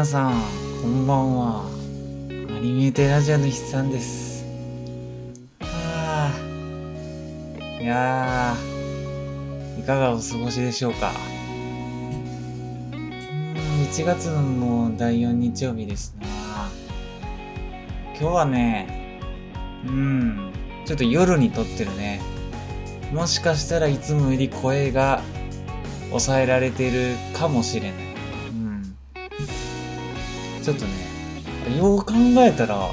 皆さん、こんばんは。アニメーテラジオの筆さんです。はあ。いや、いかがお過ごしでしょうか。うん1月のもう第4日曜日ですな。今日はね、うん、ちょっと夜に撮ってるね。もしかしたらいつもより声が抑えられてるかもしれない。ちょっとね、よう考えたら、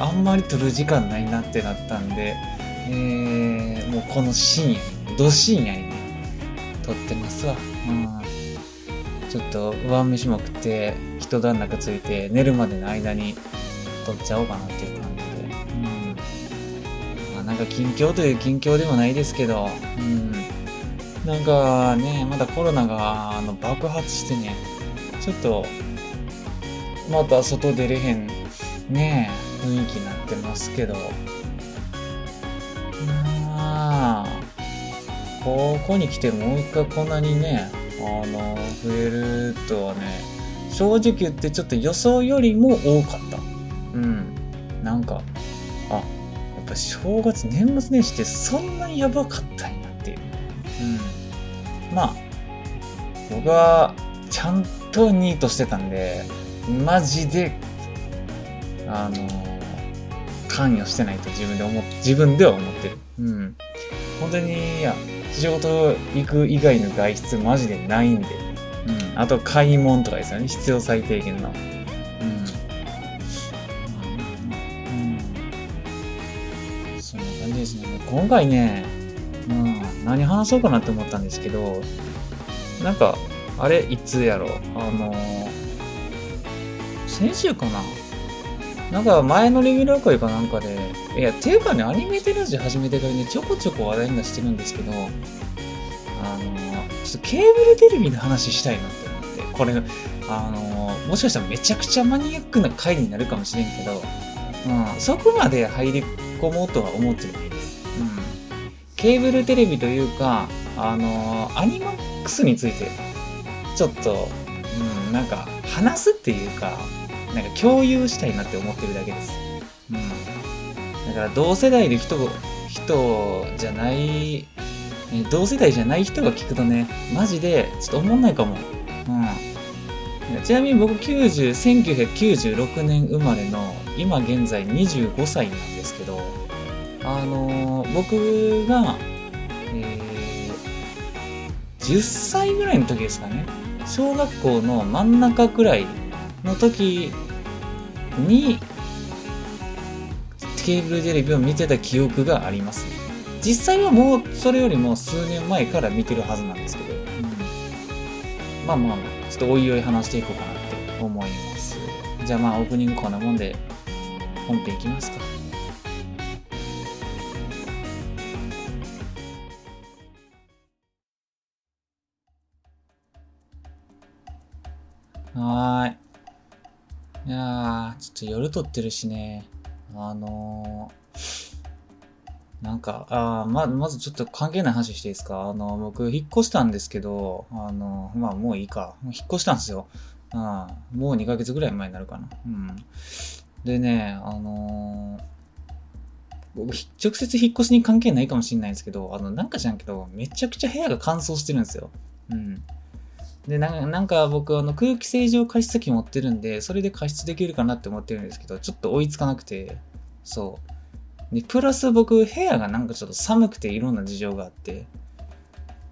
あんまり撮る時間ないなってなったんで、えー、もうこの深夜、ど深夜にね、撮ってますわ。うん。ちょっと上飯も食って、一段落ついて、寝るまでの間に撮っちゃおうかなっていう感じで。うん。まあなんか近況という近況でもないですけど、うん。なんかね、まだコロナがあの爆発してね、ちょっと、また外出れへん、ね、雰囲気になってますけど、まあ、ここに来てもう一回こんなにね、あの、増えるとはね、正直言ってちょっと予想よりも多かった。うん。なんか、あ、やっぱ正月、年末年始ってそんなにやばかったんやっていう。うん。まあ、僕はちゃんとニートしてたんで、マジで、あの関与してないと自分で思っ、自分では思ってる。うん。本当に、いや、仕事行く以外の外出マジでないんで。うん。あと、買い物とかですよね。必要最低限の。ですね。今回ね、うん、何話そうかなって思ったんですけど、なんか、あれ、いつやろあのー先週かななんか前のレギュラー会かなんかで、いや、ていうかね、アニメテラジ始めてからね、ちょこちょこ話題に出してるんですけど、あのちょっとケーブルテレビの話したいなって思って、これ、あのもしかしたらめちゃくちゃマニアックな回になるかもしれんけど、うん、そこまで入り込もうとは思ってないです。うん。ケーブルテレビというか、あのアニマックスについて、ちょっと、うん、なんか、話すっていうか、なんか共有したいなって思ってるだけです。うん。だから、同世代の人、人じゃない、ね同世代じゃない人が聞くとね、マジで、ちょっと思んないかも。うん。ちなみに僕90、1996年生まれの、今現在25歳なんですけど、あのー僕が、えー10歳ぐらいの時ですかね。小学校の真ん中くらいの時に、ケーブルテレビを見てた記憶があります。実際はもうそれよりも数年前から見てるはずなんですけど、まあまあまあ、ちょっとおいおい話していこうかなって思います。じゃあまあオープニングこんなもんで本編いきますか。はい。いやー、ちょっと夜撮ってるしね。あのー、なんか、あーま、まずちょっと関係ない話していいですか？あの、僕、引っ越したんですけど、あの、まあ、もういいか。引っ越したんですよ。うん。もう2ヶ月ぐらい前になるかな。うん。でね、あのー僕、直接引っ越しに関係ないかもしれないんですけど、あの、なんか知らんけど、めちゃくちゃ部屋が乾燥してるんですよ。うん。で、なんか僕、あの、空気清浄加湿器持ってるんで、それで加湿できるかなって思ってるんですけど、ちょっと追いつかなくて、そう。で、プラス僕、部屋がなんかちょっと寒くていろんな事情があって、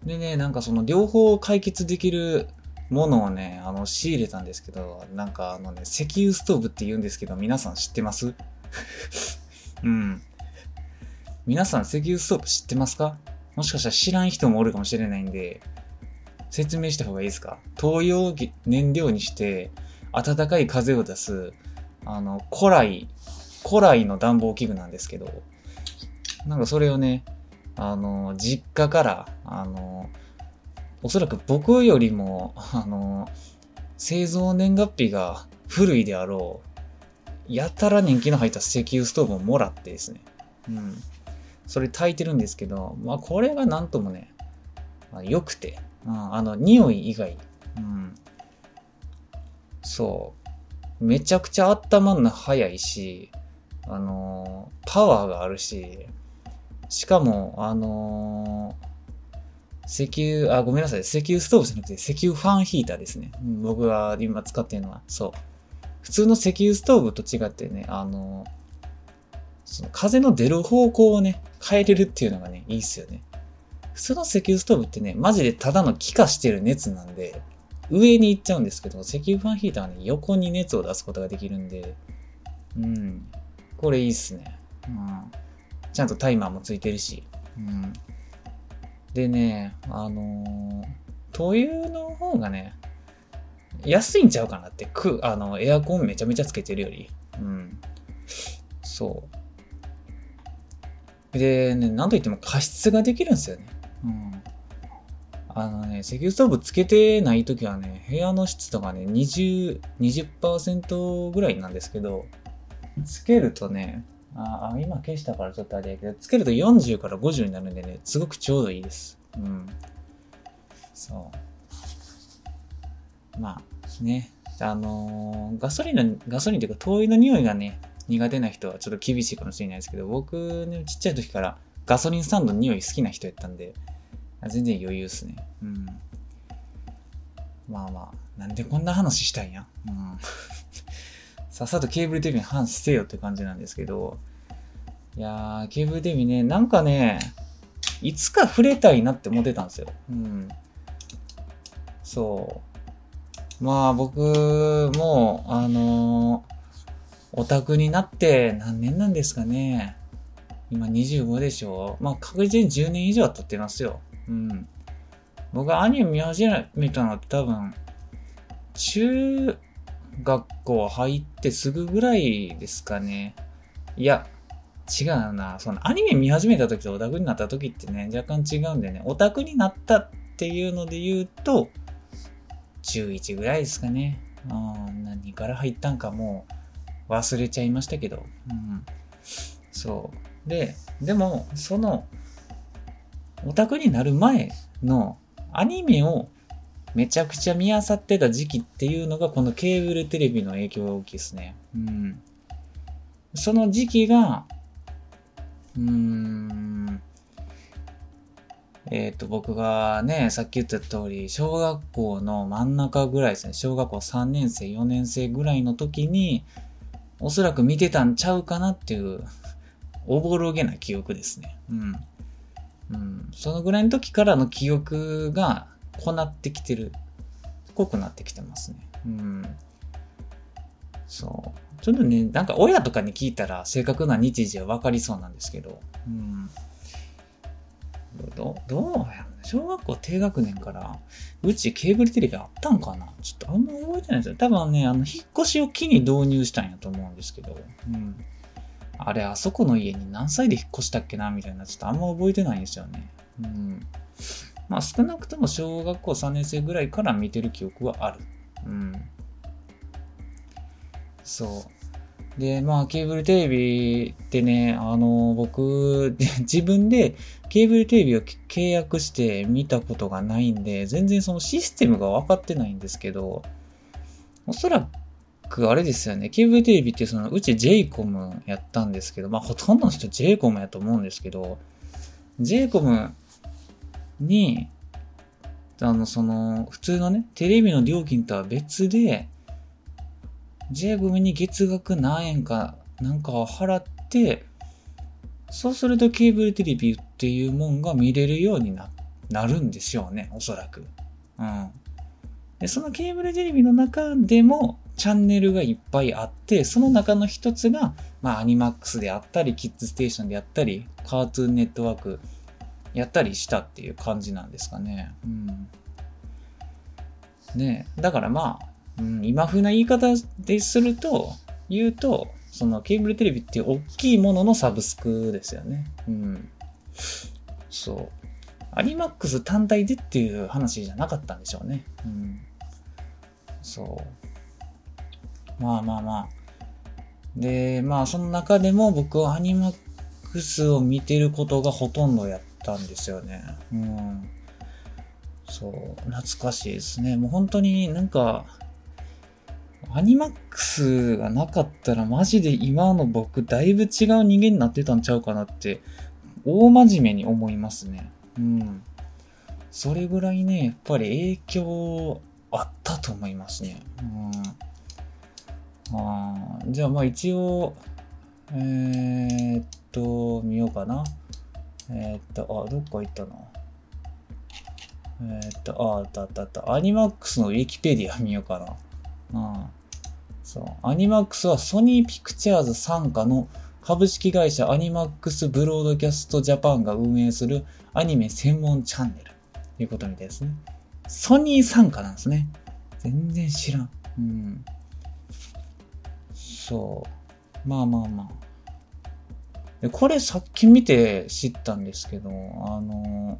でね、なんかその両方解決できるものをね、あの、仕入れたんですけど、なんかあのね、石油ストーブって言うんですけど、皆さん知ってます？うん。皆さん石油ストーブ知ってますか？もしかしたら知らん人もおるかもしれないんで、説明した方がいいですか？灯油を燃料にして、暖かい風を出す、あの、古来、古来の暖房器具なんですけど、なんかそれをね、あの、実家から、あの、おそらく僕よりも、あの、製造年月日が古いであろう、やたら年季の入った石油ストーブをもらってですね、うん。それ炊いてるんですけど、まあこれがなんともね、まあ良くて、うん、あの、匂い以外、うん。そう。めちゃくちゃ温まるの早いし、あのー、パワーがあるし、しかも、あのー、石油、あ、ごめんなさい。石油ストーブじゃなくて石油ファンヒーターですね。僕が今使ってるのは。そう。普通の石油ストーブと違ってね、あのー、その風の出る方向をね、変えれるっていうのがね、いいっすよね。普通の石油ストーブってね、マジでただの気化してる熱なんで、上に行っちゃうんですけど、石油ファンヒーターはね、横に熱を出すことができるんで、うん。これいいっすね。うん。ちゃんとタイマーもついてるし。うん。でね、あのー、灯油の方がね、安いんちゃうかなって、く、あの、エアコンめちゃめちゃつけてるより。うん。そう。でね、なんといっても加湿ができるんですよね。うん。あのね、石油ストーブつけてないときはね、部屋の湿度がね、20、20%ぐらいなんですけど、つけるとね、ああ、今消したからちょっとあれやけど、つけると40から50になるんでね、すごくちょうどいいです。うん。そう。まあ、ね。あのー、ガソリンの、ガソリンというか灯油の匂いがね、苦手な人はちょっと厳しいかもしれないですけど、僕ね、ちっちゃい時からガソリンスタンドの匂い好きな人やったんで、全然余裕っすね。うん。まあまあ、なんでこんな話したいんや？うん。さっさとケーブルテレビに話せよって感じなんですけど、いやー、ケーブルテレビね、なんかね、いつか触れたいなって思ってたんですよ。うん。そう。まあ僕も、あのー、オタクになって何年なんですかね。今25でしょ？まあ確実に10年以上は経ってますよ。うん。僕はアニメ見始めたのは多分、中学校入ってすぐぐらいですかね。いや、違うな。そのアニメ見始めた時とオタクになった時ってね、若干違うんでね、オタクになったっていうので言うと、中1ぐらいですかね。うん、何から入ったんかもう忘れちゃいましたけど。うん。そう。で、でも、その、オタクになる前のアニメをめちゃくちゃ見漁ってた時期っていうのがこのケーブルテレビの影響が大きいですね。うん。その時期が、うーん、えっ、ー、と、僕がね、さっき言った通り、小学校の真ん中ぐらいですね、小学校3年生、4年生ぐらいの時に、おそらく見てたんちゃうかなっていう、おぼろげな記憶ですね。うん。うん。そのぐらいの時からの記憶が、こなってきてる。濃くなってきてますね。うん。そう。ちょっとね、なんか親とかに聞いたら正確な日時は分かりそうなんですけど、うん。ど、どうや小学校低学年から、うちケーブルテレビあったんかなちょっとあんま覚えてないですよ。多分ね、あの、引っ越しを機に導入したんやと思うんですけど、うん。あれ、あそこの家に何歳で引っ越したっけなみたいな、ちょっとあんま覚えてないんですよね。うん。まあ少なくとも小学校3年生ぐらいから見てる記憶はある。うん。そう。で、まあケーブルテレビってね、あの、僕、自分でケーブルテレビを契約して見たことがないんで、全然そのシステムが分かってないんですけど、おそらくくあれですよね、ケーブルテレビってその、うち JCOM やったんですけど、まあほとんどの人 JCOM やと思うんですけど、JCOM に、あの、その、普通のね、テレビの料金とは別で、J 組に月額何円かなんかを払って、そうするとケーブルテレビっていうもんが見れるようにな、なるんでしょうね、おそらく。うん。で、そのケーブルテレビの中でもチャンネルがいっぱいあって、その中の一つが、まあ、アニマックスであったり、キッズステーションであったり、カートゥーンネットワークやったりしたっていう感じなんですかね。うん。ねだからまあ、うん、今風な言い方ですると、言うと、そのケーブルテレビっていう大きいもののサブスクですよね。うん。そう。アニマックス単体でっていう話じゃなかったんでしょうね。うん。そう。まあまあまあ。で、まあその中でも僕はアニマックスを見てることがほとんどやったんですよね。うん。そう、懐かしいですね。もう本当になんか、アニマックスがなかったらマジで今の僕だいぶ違う人間になってたんちゃうかなって大真面目に思いますね。うん。それぐらいね、やっぱり影響あったと思いますね。うん。あじゃあまあ一応、えー、っと、見ようかな。えー、っと、あ、どっか行ったな。えー、っと、あ、あったあったあった。アニマックスのウィキペディア 見ようかな。うん。そう。アニマックスはソニーピクチャーズ傘下の株式会社アニマックスブロードキャストジャパンが運営するアニメ専門チャンネルということみたいですね。ソニー傘下なんですね。全然知らん。うん。そう。まあまあまあで。これさっき見て知ったんですけど、あの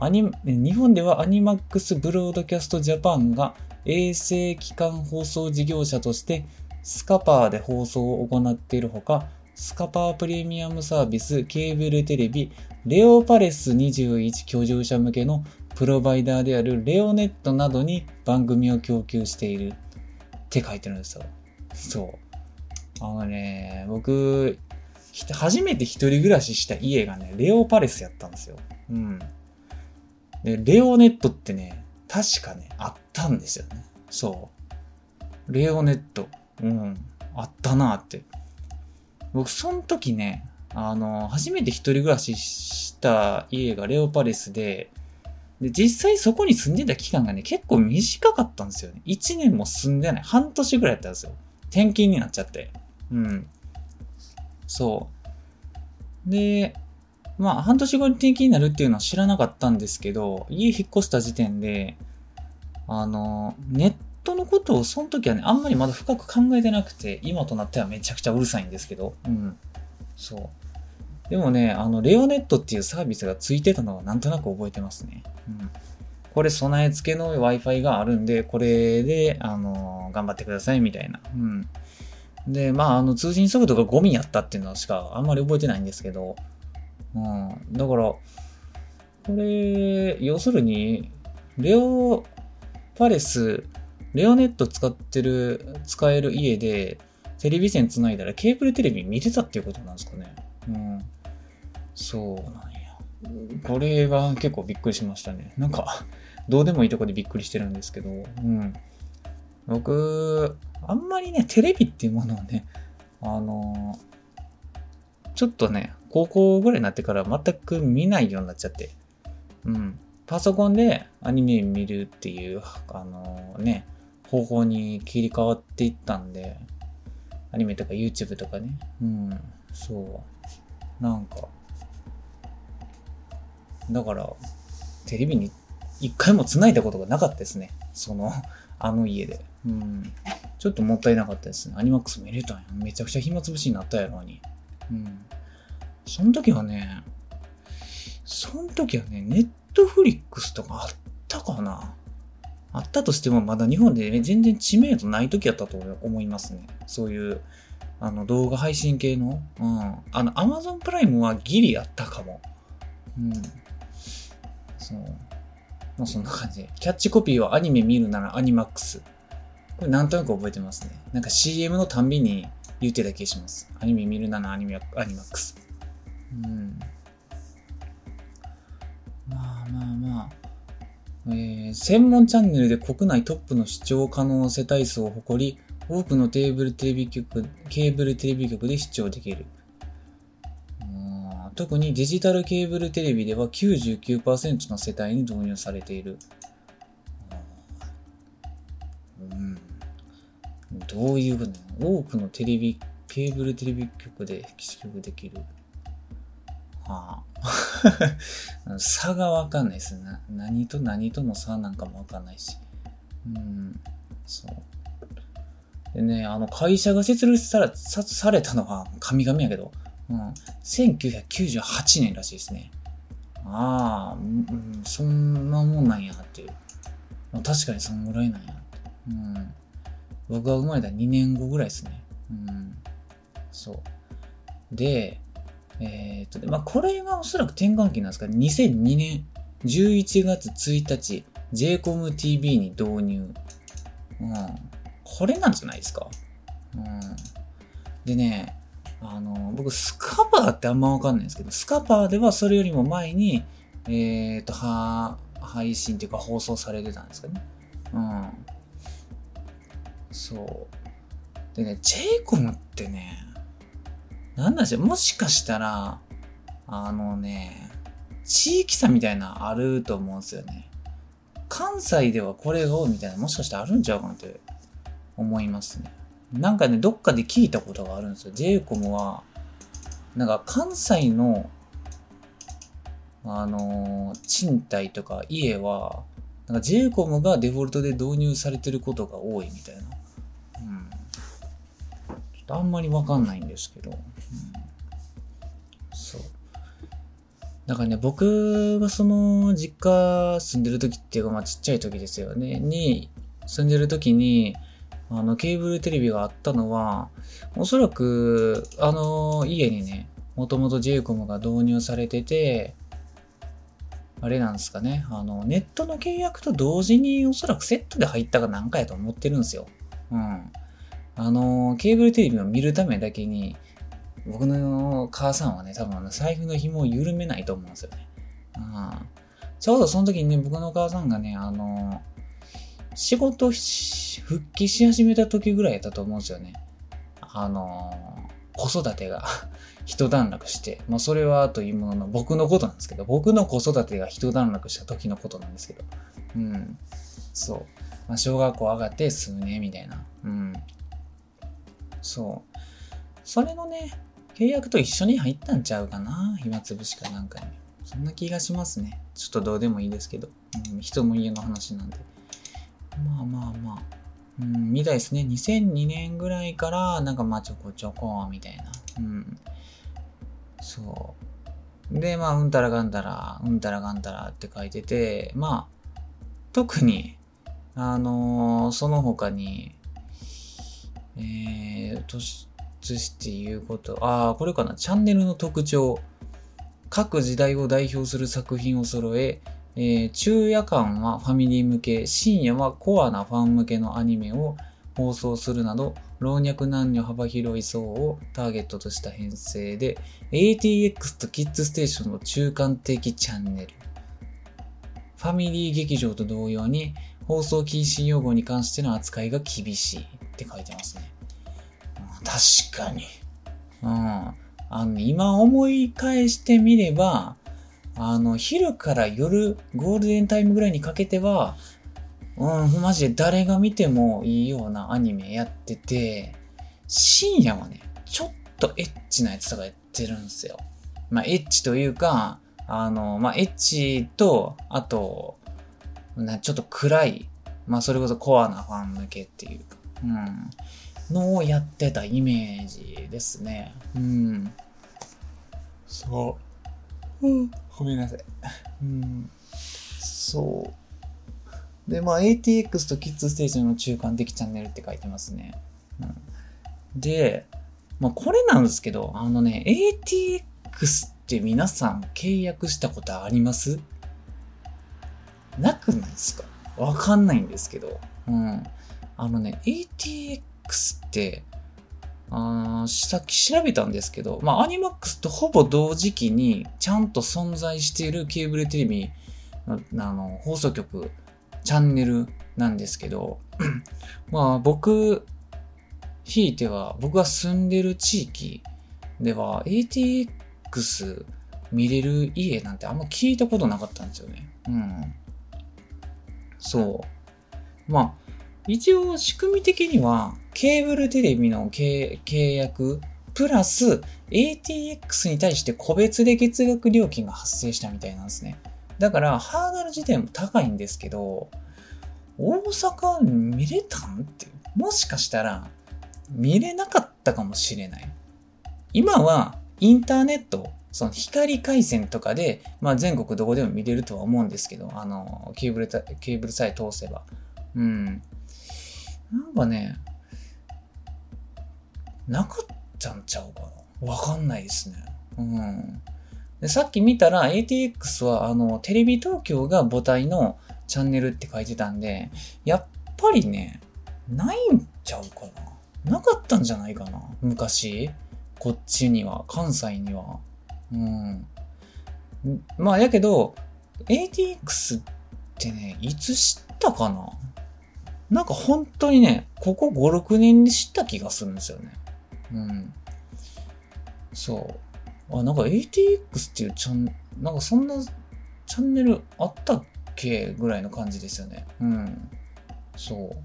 アニ日本ではアニマックスブロードキャストジャパンが衛星機関放送事業者としてスカパーで放送を行っているほか、スカパープレミアムサービス、ケーブルテレビ、レオパレス21居住者向けのプロバイダーであるレオネットなどに番組を供給しているって書いてるんですよ。そう。あのね、僕、初めて一人暮らしした家がね、レオパレスやったんですよ。うん。で、レオネットってね、確かね、あったんですよね。そう。レオネット。うん。あったなって。僕、その時ね、あの、初めて一人暮らしした家がレオパレスで、で、実際そこに住んでた期間がね、結構短かったんですよね。1年も住んでない。半年ぐらいやったんですよ。転勤になっちゃって。うん。そう。で、まあ、半年後に転勤になるっていうのは知らなかったんですけど、家引っ越した時点で、あの、ネットのことをその時はね、あんまりまだ深く考えてなくて、今となってはめちゃくちゃうるさいんですけど、うん。そう。でもね、あの、レオネットっていうサービスがついてたのはなんとなく覚えてますね。うん。これ備え付けの Wi-Fi があるんで、これで、あの、頑張ってくださいみたいな。うん。で、まあ、あの、通信速度がゴミやったっていうのしかあんまり覚えてないんですけど、うん。だから、これ、要するに、レオパレス、レオネット使ってる、使える家で、テレビ線繋いだらケーブルテレビ見てたっていうことなんですかね。うん。そうなんや。これが結構びっくりしましたね。なんか、どうでもいいとこでびっくりしてるんですけど、うん。僕、あんまりね、テレビっていうものをね、あのちょっとね、高校ぐらいになってから全く見ないようになっちゃって。うん。パソコンでアニメ見るっていう、あのね、方法に切り替わっていったんで、アニメとか YouTube とかね。うん。そう。なんか、だから、テレビに一回も繋いだことがなかったですね。その、あの家で。うん。ちょっともったいなかったですね。アニマックス見れたんや。めちゃくちゃ暇つぶしになったやろに。うん。その時はね、その時はね、ネットフリックスとかあったかなあったとしてもまだ日本で、ね、全然知名度ない時やったと思いますね。そういう、あの動画配信系の。うん。あの、アマゾンプライムはギリあったかも。うん。そう。まあそんな感じで。キャッチコピーはアニメ見るならアニマックス。これなんとなく覚えてますね。なんか CM のたんびに言ってた気がします。アニメ見るならアニメアニマックス。うん。まあまあまあ。えー、専門チャンネルで国内トップの視聴可能世帯数を誇り、多くのテーブルテレビ局、ケーブルテレビ局で視聴できる。特にデジタルケーブルテレビでは99%の世帯に導入されている。うん。どういうこと多くのテレビ、ケーブルテレビ局で視聴できる。はあ、差がわかんないですね。何と何との差なんかもわかんないし。うん、そう。でね、あの、会社が設立されされたのは神々やけど、うん、1998年らしいですね。ああ、うん、そんなもんなんやっていう。確かにそんぐらいなんや。うん。僕が生まれた2年後ぐらいですね。うん。そう。で、えー、っと、まあ、これがおそらく転換期なんですか2002年11月1日、JCOM TV に導入。うん。これなんじゃないですか。うん。でね、あの、僕、スカパーってあんまわかんないんですけど、スカパーではそれよりも前に、えっ、ー、と、配信っていうか放送されてたんですかね。うん。そう。でね、j イコムってね、なんだしもしかしたら、あのね、地域差みたいなあると思うんですよね。関西ではこれが多いみたいなもしかしてあるんちゃうかなって思いますね。なんかね、どっかで聞いたことがあるんですよ。j イコムは、なんか関西の、あのー、賃貸とか家は、なんか j イコムがデフォルトで導入されてることが多いみたいな。うん。ちょっとあんまりわかんないんですけど。うん、そう。だからね、僕がその実家住んでる時っていうか、まあちっちゃい時ですよね、に住んでる時に、あの、ケーブルテレビがあったのは、おそらく、あの、家にね、もともと j イコムが導入されてて、あれなんですかね、あの、ネットの契約と同時におそらくセットで入ったかなんかやと思ってるんですよ。うん。あの、ケーブルテレビを見るためだけに、僕の母さんはね、多分財布の紐を緩めないと思うんですよね。うん。ちょうどその時にね、僕の母さんがね、あの、仕事復帰し始めた時ぐらいやったと思うんですよね。あの子育てが 一段落して、まあそれはというものの僕のことなんですけど、僕の子育てが一段落した時のことなんですけど、うん。そう。まあ小学校上がって数年みたいな。うん。そう。それのね、契約と一緒に入ったんちゃうかな暇つぶしかなんかに。そんな気がしますね。ちょっとどうでもいいですけど。うん、人も家の話なんで。まあまあまあ。うん、みたいですね。2002年ぐらいから、なんかまあちょこちょこ、みたいな。うん。そう。で、まあ、うんたらがんたら、うんたらがんたらって書いてて、まあ、特に、あのー、その他に、えー、突出して言うこと、ああ、これかな。チャンネルの特徴。各時代を代表する作品を揃え、えー、昼夜間はファミリー向け、深夜はコアなファン向けのアニメを放送するなど、老若男女幅広い層をターゲットとした編成で、ATX とキッズステーションの中間的チャンネル。ファミリー劇場と同様に、放送禁止用語に関しての扱いが厳しいって書いてますね。確かに。うん。あの、今思い返してみれば、あの、昼から夜、ゴールデンタイムぐらいにかけては、うん、マジで誰が見てもいいようなアニメやってて、深夜はね、ちょっとエッチなやつとかやってるんですよ。まあ、エッチというか、あの、まあ、エッチと、あと、なちょっと暗い、まあ、それこそコアなファン向けっていうか、うん、のをやってたイメージですね。うん。そう。うんごめんなさい。うん。そう。で、まあ、ATX とキッズステーションの中間的チャンネルって書いてますね。うん、で、まあ、これなんですけど、あのね、ATX って皆さん契約したことあります？なくないですか？わかんないんですけど。うん。あのね、ATX って、あさっき調べたんですけど、まあ、アニマックスとほぼ同時期にちゃんと存在しているケーブルテレビのあの放送局、チャンネルなんですけど、まあ僕、ひいては僕が住んでる地域では ATX 見れる家なんてあんま聞いたことなかったんですよね。うん。そう。まあ、一応仕組み的にはケーブルテレビの契約、プラス ATX に対して個別で月額料金が発生したみたいなんですね。だからハードル自体も高いんですけど、大阪見れたんって、もしかしたら見れなかったかもしれない。今はインターネット、その光回線とかで、まあ全国どこでも見れるとは思うんですけど、あの、ケーブル、ケーブルさえ通せば。うん。なんかね、なかったんちゃうかな？わかんないですね。うん。でさっき見たら ATX はあのテレビ東京が母体のチャンネルって書いてたんで、やっぱりね、ないんちゃうかな？なかったんじゃないかな？昔。こっちには、関西には。うん。まあ、やけど、ATX ってね、いつ知ったかな？なんか本当にね、ここ5、6年に知った気がするんですよね。うん。そう。あ、なんか ATX っていうチャン、なんかそんなチャンネルあったっけぐらいの感じですよね。うん。そ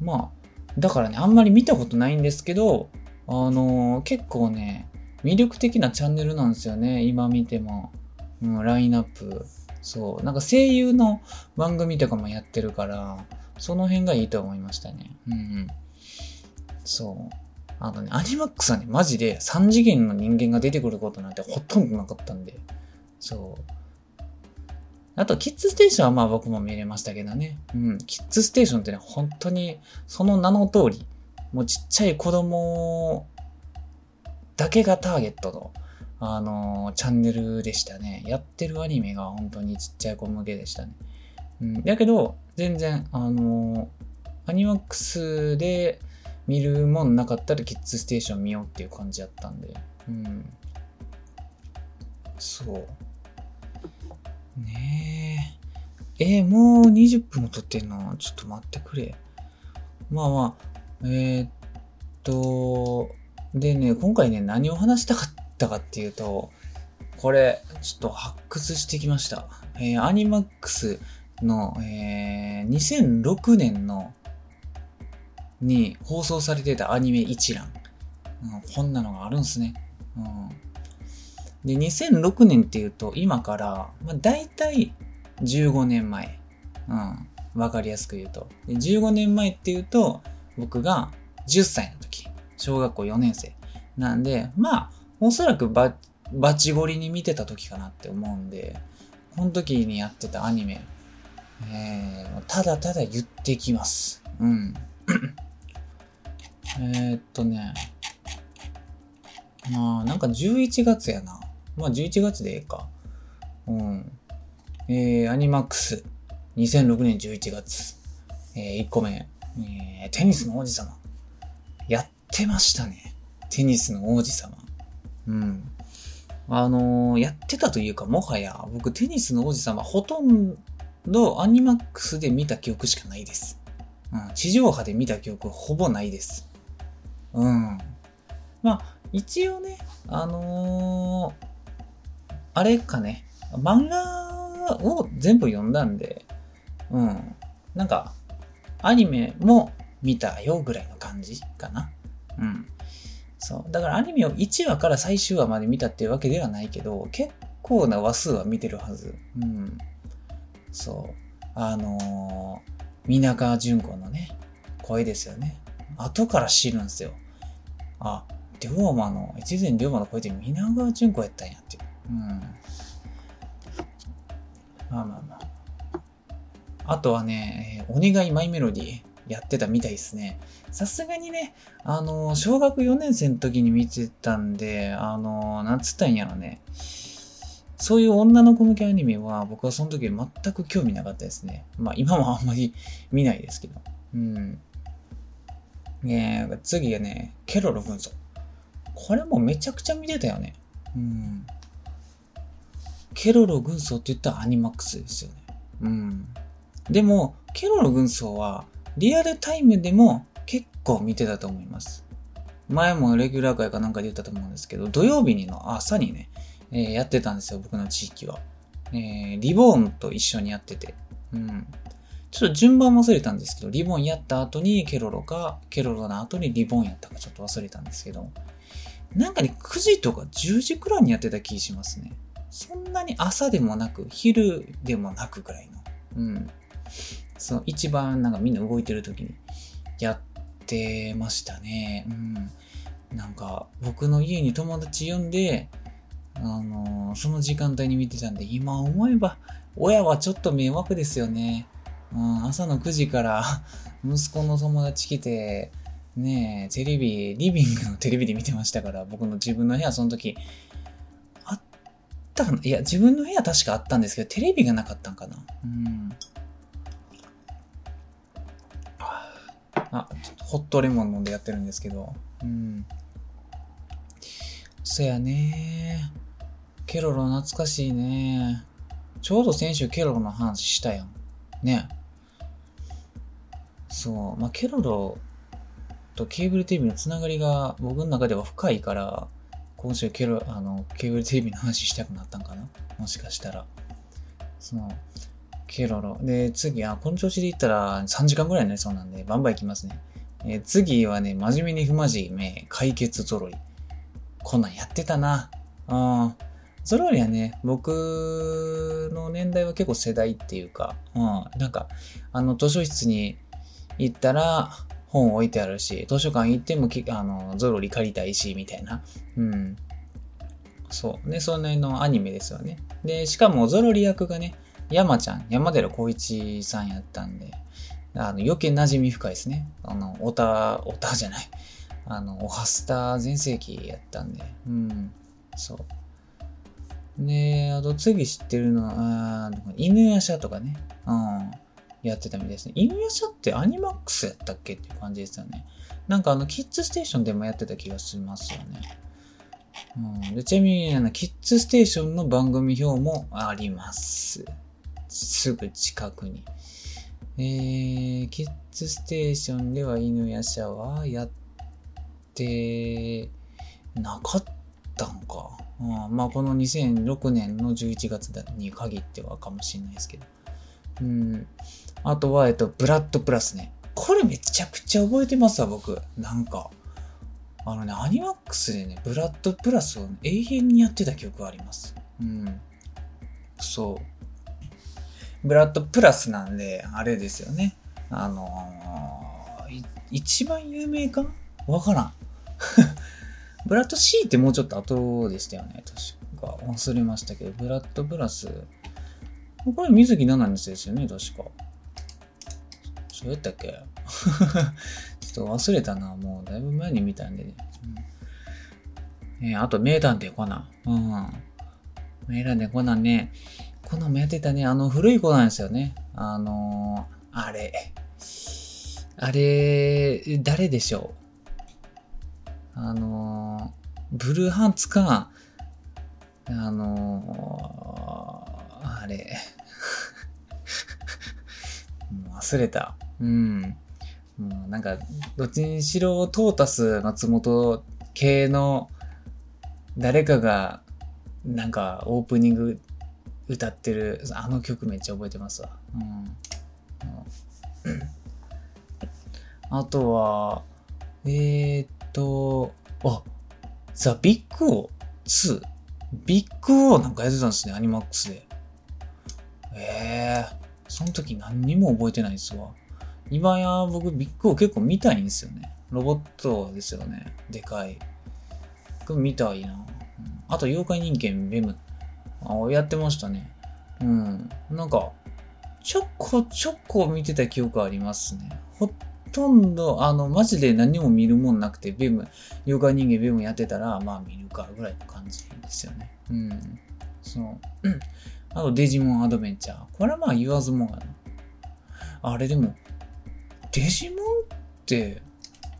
う。まあ、だからね、あんまり見たことないんですけど、あのー、結構ね、魅力的なチャンネルなんですよね。今見ても。うん、ラインナップ。そう。なんか声優の番組とかもやってるから、その辺がいいと思いましたね。うん、うん。そう。あのね、アニマックスはね、マジで3次元の人間が出てくることなんてほとんどなかったんで。そう。あと、キッズステーションはまあ僕も見れましたけどね。うん。キッズステーションってね、本当に、その名の通り、もうちっちゃい子供だけがターゲットの、あの、チャンネルでしたね。やってるアニメが本当にちっちゃい子向けでしたね。うん。だけど、全然、あの、アニマックスで見るもんなかったらキッズステーション見ようっていう感じやったんで。うん。そう。ねえ。えー、もう20分も撮ってんの？ちょっと待ってくれ。まあまあ、えー、っと、でね、今回ね、何を話したかったたかっていうと、これ、ちょっと発掘してきました。えー、アニマックスの、えー、2006年の、に放送されてたアニメ一覧。うん、こんなのがあるんですね。うん。で、2006年っていうと、今から、まあ、大体15年前。うん。わかりやすく言うと。で15年前っていうと、僕が10歳の時。小学校4年生。なんで、まあ、おそらくババチゴリに見てた時かなって思うんで、この時にやってたアニメ、えー、ただただ言ってきます。うん。えっとね、まあ、なんか11月やな。まあ11月でええか。うん。えー、アニマックス。2006年11月。えー、1個目。えー、テニスの王子様。やってましたね。テニスの王子様。うん。あのー、やってたというか、もはや、僕テニスの王子様ほとんどアニマックスで見た記憶しかないです。うん。地上波で見た記憶ほぼないです。うん。まあ、一応ね、あのー、あれかね、漫画を全部読んだんで、うん。なんか、アニメも見たよぐらいの感じかな。うん。そう。だからアニメを1話から最終話まで見たっていうわけではないけど、結構な話数は見てるはず。うん。そう。あのー、皆川淳子のね、声ですよね。後から知るんですよ。あ、龍馬の、越前龍馬の声って皆川淳子やったんやっていう。うん。まあまあまあ。あとはね、え、お願いマイメロディやってたみたいですね。さすがにね、あの、小学4年生の時に見てたんで、あの、なんつったんやろね。そういう女の子向けアニメは僕はその時全く興味なかったですね。まあ今もあんまり見ないですけど。うん。ねえ次がね、ケロロ軍曹。これもめちゃくちゃ見てたよね。うん。ケロロ軍曹って言ったらアニマックスですよね。うん。でも、ケロロ軍曹はリアルタイムでも構見てたと思います。前もレギュラー会かなんかで言ったと思うんですけど、土曜日にの朝にね、えー、やってたんですよ、僕の地域は。えー、リボーンと一緒にやってて。うん。ちょっと順番忘れたんですけど、リボンやった後にケロロか、ケロロの後にリボンやったかちょっと忘れたんですけど、なんかね、9時とか10時くらいにやってた気しますね。そんなに朝でもなく、昼でもなくくらいの。うん。その一番なんかみんな動いてる時にやっってましたね。うん。なんか僕の家に友達呼んで、あのー、その時間帯に見てたんで、今思えば親はちょっと迷惑ですよね。うん、朝の9時から 息子の友達来て、ねえ、テレビ、リビングのテレビで見てましたから、僕の自分の部屋その時、あったかな？いや、自分の部屋確かあったんですけど、テレビがなかったんかな。うん。あ、ホットレモン飲んでやってるんですけど。うん。そやねケロロ懐かしいねちょうど先週ケロロの話したやん。ね。そう。まあ、ケロロとケーブルテレビのつながりが僕の中では深いから、今週ケロ、あの、ケーブルテレビの話したくなったんかなもしかしたら。その、ケロロ。で、次、あ、この調子で言ったら3時間ぐらいになりそうなんで、バンバンいきますね。え、次はね、真面目に不真面目、解決揃い。こんなんやってたな。うん。ゾロリはね、僕の年代は結構世代っていうか、うん。なんか、あの、図書室に行ったら、本置いてあるし、図書館行ってもあの、ゾロリ借りたいし、みたいな。うん。そう。ね、そんなのアニメですよね。で、しかもゾロリ役がね、山ちゃん、山寺宏一さんやったんで、あの、余計馴染み深いですね。あの、オタ、オタじゃない。あの、オハスター全盛期やったんで、うん。そう。で、あと次知ってるのは、犬やしゃとかね。うん。やってたみたいですね。犬夜叉ってアニマックスやったっけっていう感じですよね。なんかあの、キッズステーションでもやってた気がしますよね。うん、でちなみにあの、キッズステーションの番組表もあります。すぐ近くに。えー、キッズステーションでは犬夜叉はやってなかったんか。うん、まあこの2006年の11月に限ってはかもしれないですけど。うん。あとは、えっと、ブラッドプラスね。これめちゃくちゃ覚えてますわ、僕。なんか。あのね、アニマックスでね、ブラッドプラスを永遠にやってた記憶があります。うん。そう。ブラッドプラスなんで、あれですよね。あのー、一番有名か？わからん。ブラッド C ってもうちょっと後でしたよね。確か。忘れましたけど、ブラッドプラス。これ水木奈々のせいですよね、確か。そうやったっけ？ちょっと忘れたな。もうだいぶ前に見たんでね。えー、あと、名探偵コナン。うん。名探偵コナンね。コナンもやってたね。あの、古い子なんですよね。あのー、あれ。あれ、誰でしょう？あのー、ブルーハンツか、あのー、あれ。も う忘れた。うん。もうなんか、どっちにしろトータス松本系の誰かがなんかオープニング歌ってるあの曲めっちゃ覚えてますわ。うん。あとは、えー、っと、あ、ザ・ビッグオー2。ビッグオーなんかやってたんですね、アニマックスで。ええー、その時何にも覚えてないですわ。今や僕ビッグオー結構見たいんですよね。ロボットですよね。でかい。見たいな。あと、妖怪人間ベム。あやってましたね。うん。なんか、ちょこちょこ見てた記憶ありますね。ほとんど、あの、マジで何も見るもんなくて、ベム、妖怪人間ベムやってたら、まあ見るかぐらいの感じですよね。うん。そう。あと、デジモンアドベンチャー。これはまあ言わずもがな。あれでも、デジモンって、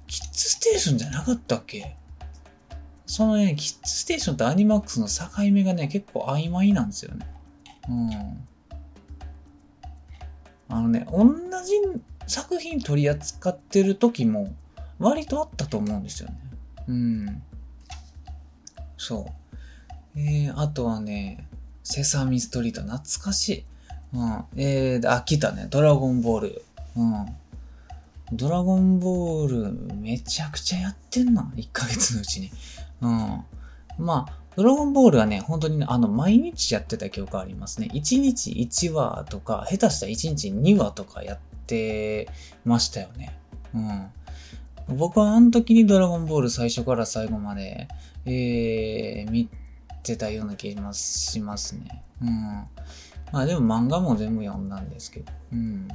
キッズステーションじゃなかったっけ？そのね、キッズステーションとアニマックスの境目がね、結構曖昧なんですよね。うん。あのね、同じ作品取り扱ってる時も、割とあったと思うんですよね。うん。そう。えー、あとはね、セサミストリート、懐かしい。うん。えー、あ、来たね。ドラゴンボール。うん。ドラゴンボール、めちゃくちゃやってんな。1ヶ月のうちに。うん。まあ、ドラゴンボールはね、本当にね、あの、毎日やってた記憶ありますね。1日1話とか、下手したら1日2話とかやってましたよね。うん。僕はあの時にドラゴンボール最初から最後まで、えー、見てたような気がしますね。うん。まあでも漫画も全部読んだんですけど。うん。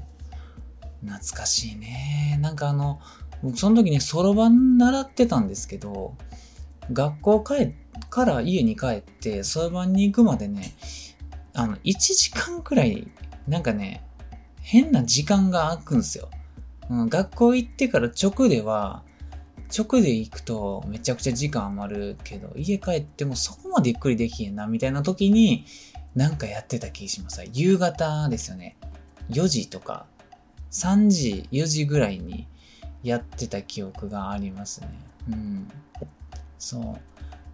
懐かしいね。なんかあの、僕その時にそろばん習ってたんですけど、学校帰から家に帰ってそろばに行くまでね、あの、1時間くらい、なんかね、変な時間が空くんですよ。学校行ってから直では、直で行くとめちゃくちゃ時間余るけど、家帰ってもそこまでゆっくりできへんな、みたいな時に、なんかやってた気します。夕方ですよね。4時とか、3時、4時ぐらいにやってた記憶がありますね。うん。そ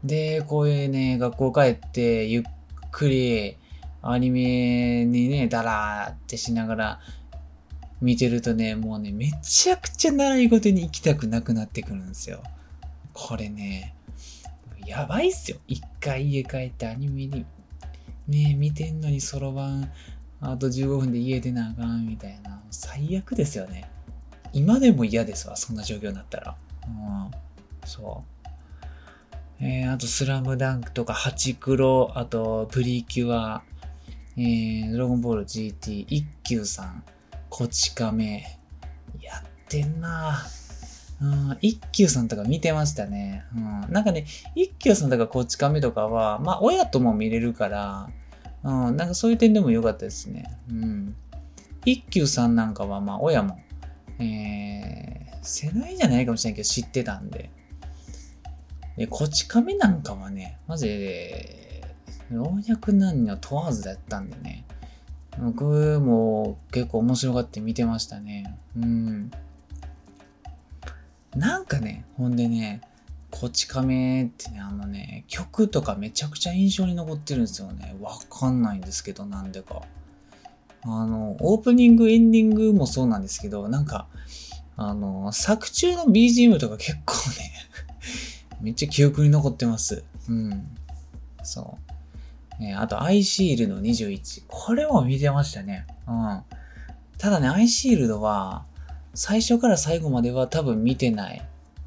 う。で、こういうね、学校帰ってゆっくりアニメにね、だらーってしながら見てるとね、もうね、めちゃくちゃ習い事に行きたくなくなってくるんですよ。これね、やばいっすよ。一回家帰ってアニメに、ね見てんのにそろばん、あと15分で家出なあかんみたいな。最悪ですよね。今でも嫌ですわ、そんな状況になったら。うん。そう。えー、あと、スラムダンクとか、ハチクロ、あと、プリキュア、えー、ドラゴンボール GT、一休さん、こち亀。やってんなうん、一休さんとか見てましたね。うん。なんかね、一休さんとかこち亀とかは、まあ、親とも見れるから、うん、なんかそういう点でも良かったですね。うん。一休さんなんかは、まあ、親も、えー、世代じゃないかもしれないけど知ってたんで。で、こち亀なんかはね、マジで、老若男女問わずだったんでね。僕も結構面白がって見てましたね。うん。なんかね、ほんでね、こち亀ってね、あのね、曲とかめちゃくちゃ印象に残ってるんですよね。わかんないんですけど、なんでか。あの、オープニング、エンディングもそうなんですけど、なんか、あの、作中の BGM とか結構ねめっちゃ記憶に残ってます。うん。そう。えー、あと、アイシールド21。これも見てましたね。うん。ただね、アイシールドは、最初から最後までは多分見てない。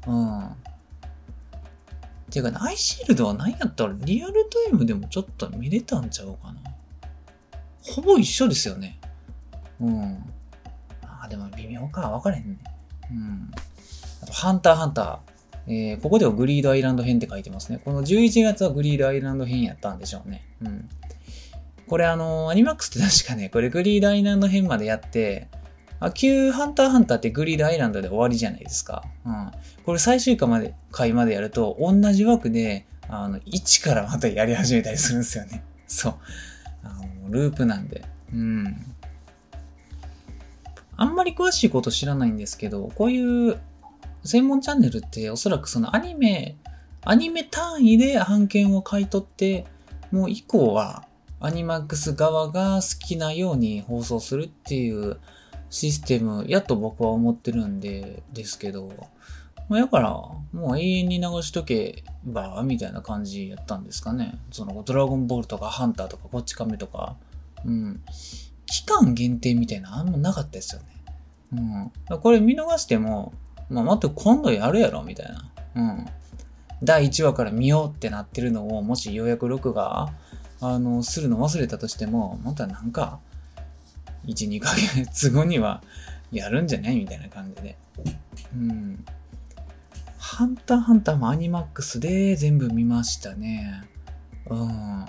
うん。ていうかね、アイシールドは何やったらリアルタイムでもちょっと見れたんちゃうかな。ほぼ一緒ですよね。うん。あ、でも微妙か。分かれへんね。うん。あと、ハンターハンター。えー、ここではグリードアイランド編って書いてますね。この11月はグリードアイランド編やったんでしょうね。うん。これあのー、アニマックスって確かね、これグリードアイランド編までやって、あ、旧ハンターハンターってグリードアイランドで終わりじゃないですか。うん。これ最終回まで、回までやると、同じ枠で、あの、1からまたやり始めたりするんですよね。そう。あの、ループなんで。うん。あんまり詳しいこと知らないんですけど、こういう専門チャンネルっておそらくそのアニメ、アニメ単位で版権を買い取って、もう以降はアニマックス側が好きなように放送するっていうシステムやと僕は思ってるんで、ですけど、まあ、やから、もう永遠に流しとけば、みたいな感じやったんですかね。その、ドラゴンボールとかハンターとかこっち亀とか、うん。期間限定みたいなあんまなかったですよね。うん。これ見逃しても、まあ、待って、今度やるやろ、みたいな。うん。第1話から見ようってなってるのを、もしようやく録画、あの、するの忘れたとしても、またなんか、1、2ヶ月後にはやるんじゃないみたいな感じで。うん。ハンターハンターもアニマックスで全部見ましたね。うん。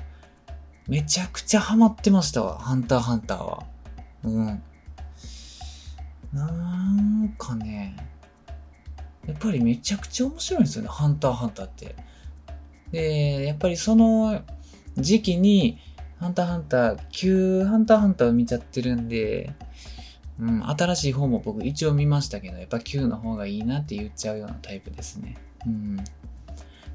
めちゃくちゃハマってましたわ、ハンターハンターは。うん。なんかね、やっぱりめちゃくちゃ面白いんですよね、ハンターハンターって。で、やっぱりその時期に、ハンターハンター、旧ハンターハンターを見ちゃってるんで、うん、新しい方も僕一応見ましたけど、やっぱ旧の方がいいなって言っちゃうようなタイプですね。うん。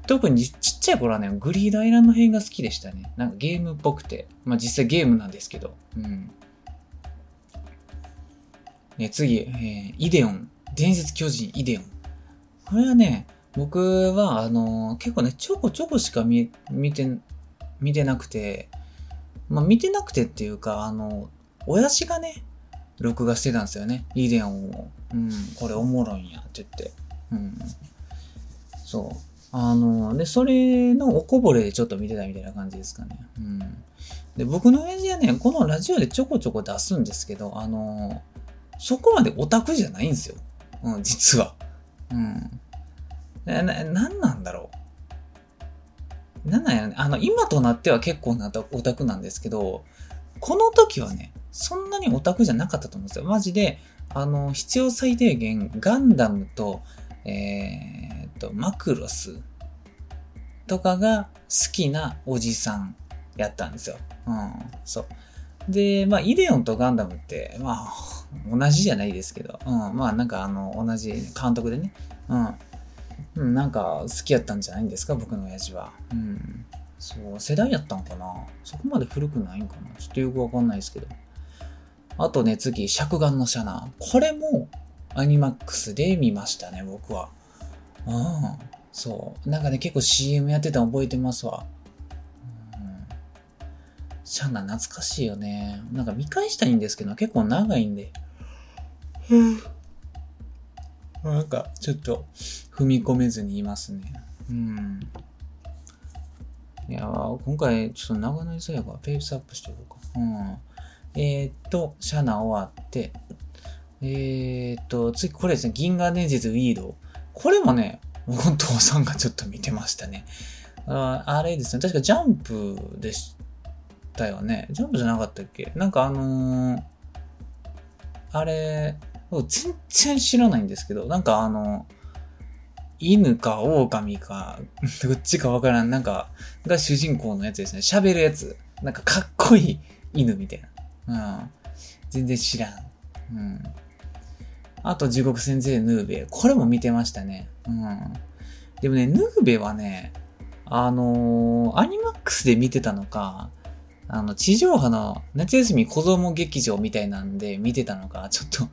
特にちっちゃい頃はね、グリードアイランド編が好きでしたね。なんかゲームっぽくて。まあ実際ゲームなんですけど。うん。ね、次、えー、イデオン。伝説巨人イデオン。これはね、僕は、あの、結構ね、ちょこちょこしか見、見て、見てなくて、まあ、見てなくてっていうか、あの、親父がね、録画してたんですよね。イデオンを。うん、これおもろいんやって言って。うん。そう。あの、で、それのおこぼれでちょっと見てたみたいな感じですかね。うん。で、僕の親父はね、このラジオでちょこちょこ出すんですけど、あの、そこまでオタクじゃないんですよ。うん、実は。うん。な、な、んなんだろう。なんなんやね。あの、今となっては結構なオタクなんですけど、この時はね、そんなにオタクじゃなかったと思うんですよ。マジで、あの、必要最低限、ガンダムと、えー、と、マクロスとかが好きなおじさんやったんですよ。うん、そう。で、まあ、イデオンとガンダムって、まあ、同じじゃないですけど、うん、まあ、なんかあの、同じ監督でね、うん、うん、なんか好きやったんじゃないんですか、僕の親父は。うん。そう、世代やったんかなそこまで古くないんかなちょっとよくわかんないですけど。あとね、次、尺眼のシャナ。これも、アニマックスで見ましたね、僕は。うん。そう。なんかね、結構 CM やってたの覚えてますわ。シャナ懐かしいよね。なんか見返したいんですけど、結構長いんで。うん。なんか、ちょっと、踏み込めずにいますね。うん。いや今回、ちょっと長なりそうやから、ペースアップしておこうか。うん。えー、っと、シャナ終わって、えー、っと、次、これですね、銀河伝説ウィード。これもね、お父さんがちょっと見てましたね。ああれですね、確かジャンプでしったよね。ジャンプじゃなかったっけ？なんかあのー、あれ、全然知らないんですけど、なんかあの、犬か狼か、どっちかわからん、なんか、が主人公のやつですね。喋るやつ。なんかかっこいい犬みたいな。うん。全然知らん。うん。あと、地獄先生ヌーベ。これも見てましたね。うん。でもね、ヌーベはね、あのー、アニマックスで見てたのか、あの、地上波の夏休み子供劇場みたいなんで見てたのか、ちょっと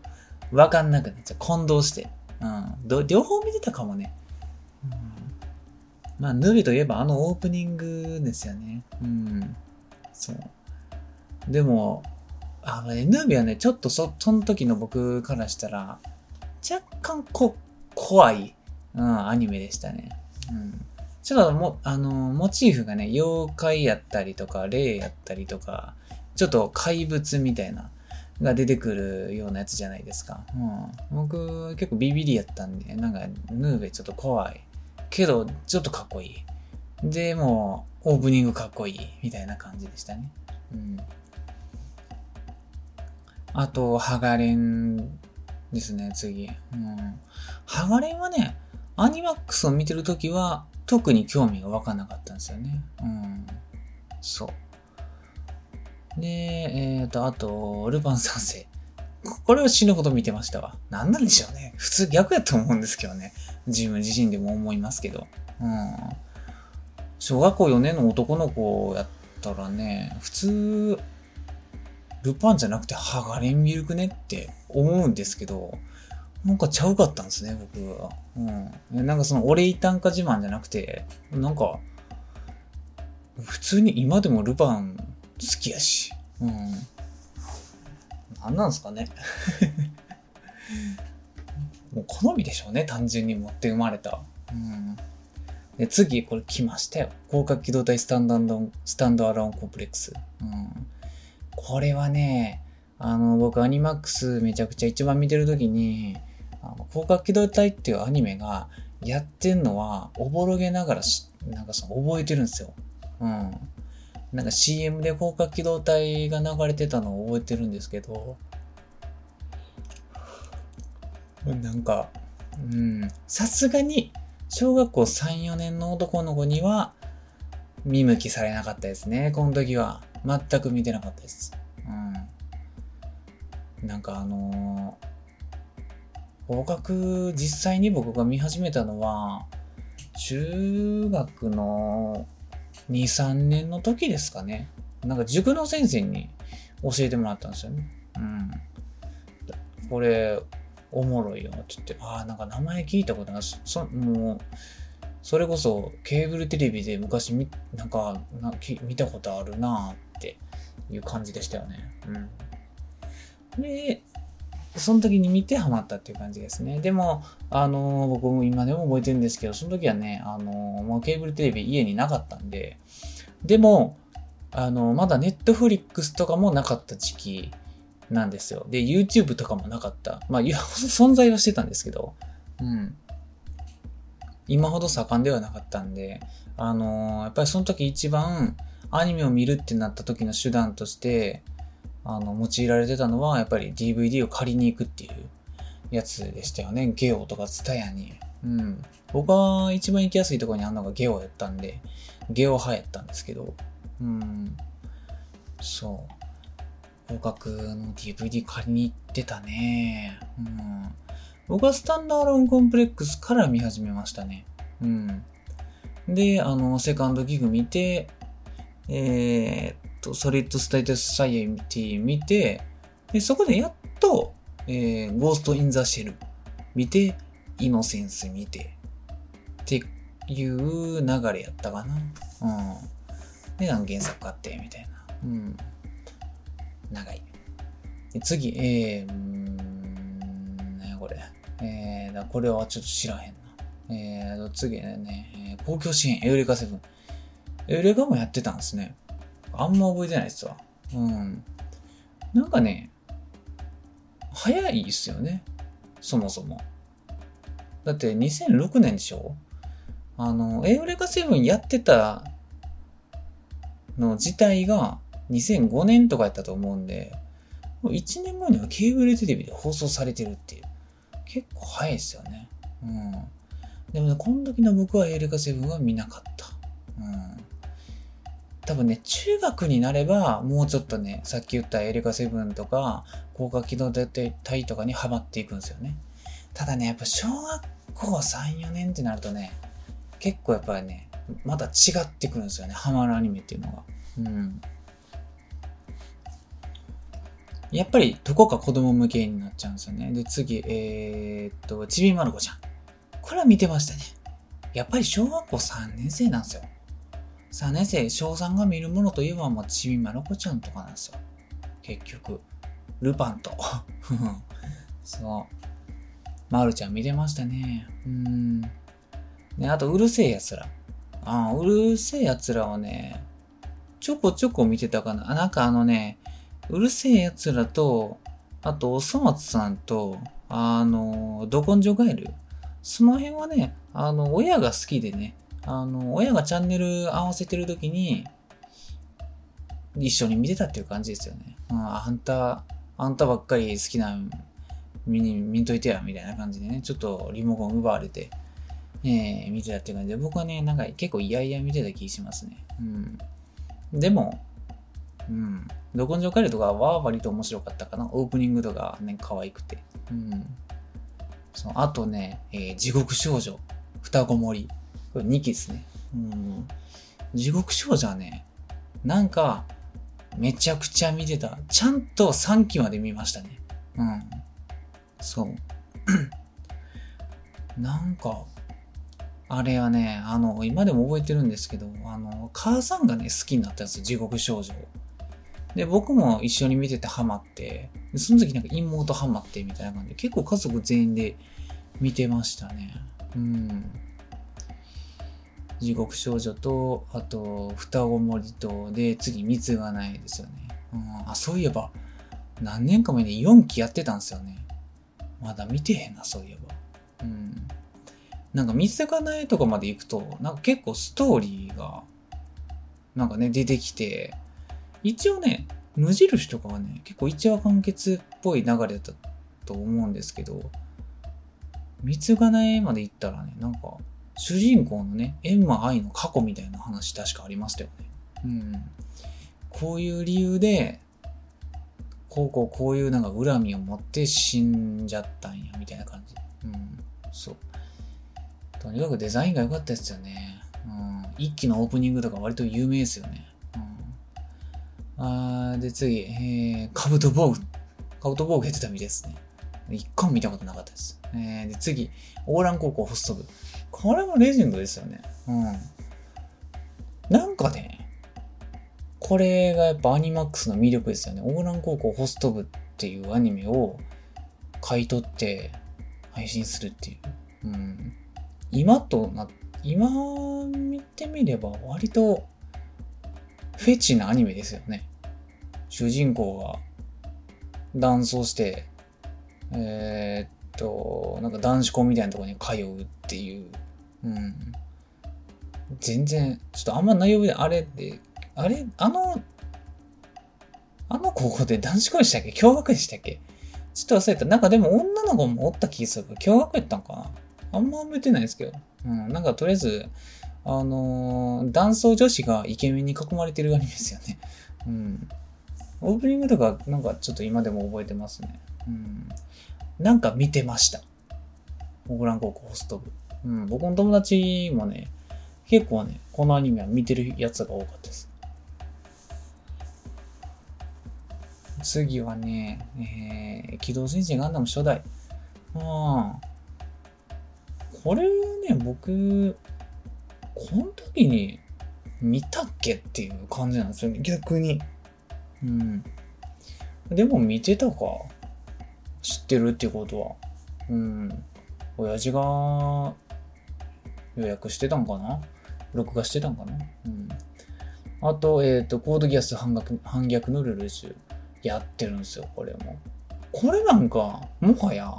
わかんなくなっちゃう。混同して。うん。両方見てたかもね。うん、まあ、ヌビといえばあのオープニングですよね。うん。そう。でも、あのね、ヌービーはね、ちょっとそ、その時の僕からしたら、若干こ、怖い、うん、アニメでしたね。うん。ちょっとも、あの、モチーフがね、妖怪やったりとか、霊やったりとか、ちょっと怪物みたいな、が出てくるようなやつじゃないですか。うん。僕、結構ビビリやったんで、なんか、ヌーベちょっと怖い。けど、ちょっとかっこいい。で、もう、オープニングかっこいい。みたいな感じでしたね。うん。あと、ハガレンですね、次。うん。ハガレンはね、アニマックスを見てるときは、特に興味が湧かなかったんですよね。うん。そう。で、えっ、ー、と、あと、ルパン三世。これは死ぬほど見てましたわ。何なんでしょうね。普通逆やと思うんですけどね。自分自身でも思いますけど。うん。小学校4年の男の子やったらね、普通、ルパンじゃなくてハガレンミルクねって思うんですけど、なんかちゃうかったんですね、僕は。うん。なんかその、俺いたんか自慢じゃなくて、なんか、普通に今でもルパン好きやし。うん。なんなんすかね。もう好みでしょうね、単純に持って生まれた。うん。で、次、これ来ましたよ。広角機動隊スタンドアロン、スタンドアロンコンプレックス。うん。これはね、あの、僕アニマックスめちゃくちゃ一番見てるときに、あの、広角機動隊っていうアニメがやってんのは、おぼろげながらし、なんかその覚えてるんですよ。うん。なんか CM で広角機動隊が流れてたのを覚えてるんですけど、なんか、うん、さすがに、小学校3、4年の男の子には、見向きされなかったですね、この時は。全く見てなかったです。うん。なんかあのー合格実際に僕が見始めたのは、中学の2、3年の時ですかね。なんか塾の先生に教えてもらったんですよね。うん。これ、おもろいよって言って、ああ、なんか名前聞いたことない。そもう、それこそケーブルテレビで昔み、なんかな見たことあるなっていう感じでしたよね。うん。で、その時に見てハマったっていう感じですね。でも、あのー、僕も今でも覚えてるんですけど、その時はね、あのー、もうケーブルテレビ家になかったんで、でも、あのー、まだネットフリックスとかもなかった時期なんですよ。で、YouTube とかもなかった。まあ、いや、存在はしてたんですけど、うん。今ほど盛んではなかったんで、あのやっぱりその時一番アニメを見るってなった時の手段として、あの、用いられてたのは、やっぱり DVD を借りに行くっていうやつでしたよね。ゲオとかツタヤに。うん。僕は一番行きやすいところにあるのがゲオやったんで、ゲオ派やったんですけど、うん。そう。合格の DVD 借りに行ってたね。うん。僕はスタンドアローンコンプレックスから見始めましたね。うん。で、あの、セカンドギグ見て、えー、と、ソリッドステートソサエティ見て、で、そこでやっと、えー、ゴースト・イン・ザ・シェル見て、イノセンス見て、っていう流れやったかな。うん。で、原作買って、みたいな。うん。長い。で次、えー、んねこれ。えー、これはちょっと知らへんな。えー、次ね、公共支援、エウレカセブン。エウレカもやってたんですね。あんま覚えてないですわ。うん。なんかね、早いっすよね。そもそも。だって2006年でしょ？あの、エウレカセブンやってたの自体が2005年とかやったと思うんで、もう1年後にはケーブルテレビで放送されてるっていう。結構早いですよね。うん。でもね、この時の僕はエウレカセブンは見なかった。うん。多分ね、中学になれば、もうちょっとね、さっき言ったエレカセブンとか、高架機動隊とかにハマっていくんですよね。ただね、やっぱ小学校3、4年ってなるとね、結構やっぱりね、また違ってくるんですよね、ハマるアニメっていうのが。うん。やっぱりどこか子供向けになっちゃうんですよね。で、次、えー、っと、ちびまる子ちゃん。これは見てましたね。やっぱり小学校3年生なんですよ。3年生、小3が見るものといえば、もうちびまる子ちゃんとかなんですよ。結局。ルパンと。そう。まるちゃん見てましたね。うん。ね、あと、うるせえ奴ら。あ、うるせえ奴らはね、ちょこちょこ見てたかな。あ、なんかあのね、うるせえ奴らと、あと、おそ松さんと、あの、ど根性ガエル。その辺はね、あの、親が好きでね、あの、親がチャンネル合わせてる時に、一緒に見てたっていう感じですよね。うん、あんた、あんたばっかり好きな、見に、見といてや、みたいな感じでね、ちょっとリモコン奪われて、えー、見てたっていう感じで、僕はね、なんか結構嫌々見てた気しますね。うん。でも、うん。ど根性カレーとかは割と面白かったかな。オープニングとかね、可愛くて。うん。そうあとね、えー、地獄少女、双子森。これ2期ですね。うん。地獄少女はね、なんか、めちゃくちゃ見てた。ちゃんと3期まで見ましたね。うん。そう。なんか、あれはね、あの、今でも覚えてるんですけど、あの、母さんがね、好きになったんですよ、地獄少女。で、僕も一緒に見ててハマって、その時なんか妹ハマってみたいな感じで、結構家族全員で見てましたね。うん。地獄少女と、あと、双子森と、で、次、蜜がないですよね。うん、あ、そういえば、何年か前に4期やってたんですよね。まだ見てへんな、そういえば。うん。なんか、蜜がないとかまで行くと、なんか結構ストーリーが、なんかね、出てきて、一応ね、無印とかはね、結構一話完結っぽい流れだったと思うんですけど、三つ金まで行ったらね、なんか、主人公のね、エンマ愛の過去みたいな話確かありましたよね。うん。こういう理由で、こうこうこういうなんか恨みを持って死んじゃったんや、みたいな感じ。うん。そう。とにかくデザインが良かったですよね。うん。一期のオープニングとか割と有名ですよね。うんあーで、次、えー、カブトボーグ。カブトボーグやってたみですね。一回も見たことなかったです。えー、で、次、オーラン高校ホスト部。これもレジェンドですよね。うん。なんかね、これがやっぱアニマックスの魅力ですよね。オーラン高校ホスト部っていうアニメを買い取って配信するっていう。うん。今とな、今見てみれば割とフェチなアニメですよね。主人公が男装して、えー、っと、なんか男子校みたいなとこに通うっていう。うん。全然、ちょっとあんま内容であれって、あれ、あの、あの高校で男子校でしたっけ？共学でしたっけ？ちょっと忘れた。なんかでも女の子もおった気がする、共学やったんかな？あんま覚えてないですけど。うん。なんかとりあえず、あのー、男装女子がイケメンに囲まれてるアニメですよね。うん。オープニングとか、なんかちょっと今でも覚えてますね。うん。なんか見てました。オグラン高校ホスト部。うん。僕の友達もね、結構ね、このアニメは見てるやつが多かったです。次はね、えー、機動戦士ガンダム初代。ああ。これね、僕、この時に見たっけっていう感じなんですよね、逆に。うん。でも見てたか。知ってるってことは。うん。親父が予約してたんかな？録画してたんかな？うん。あと、えっ、ー、と、コードギアス反逆反逆のルルージュやってるんですよ、これも。これなんか、もはや、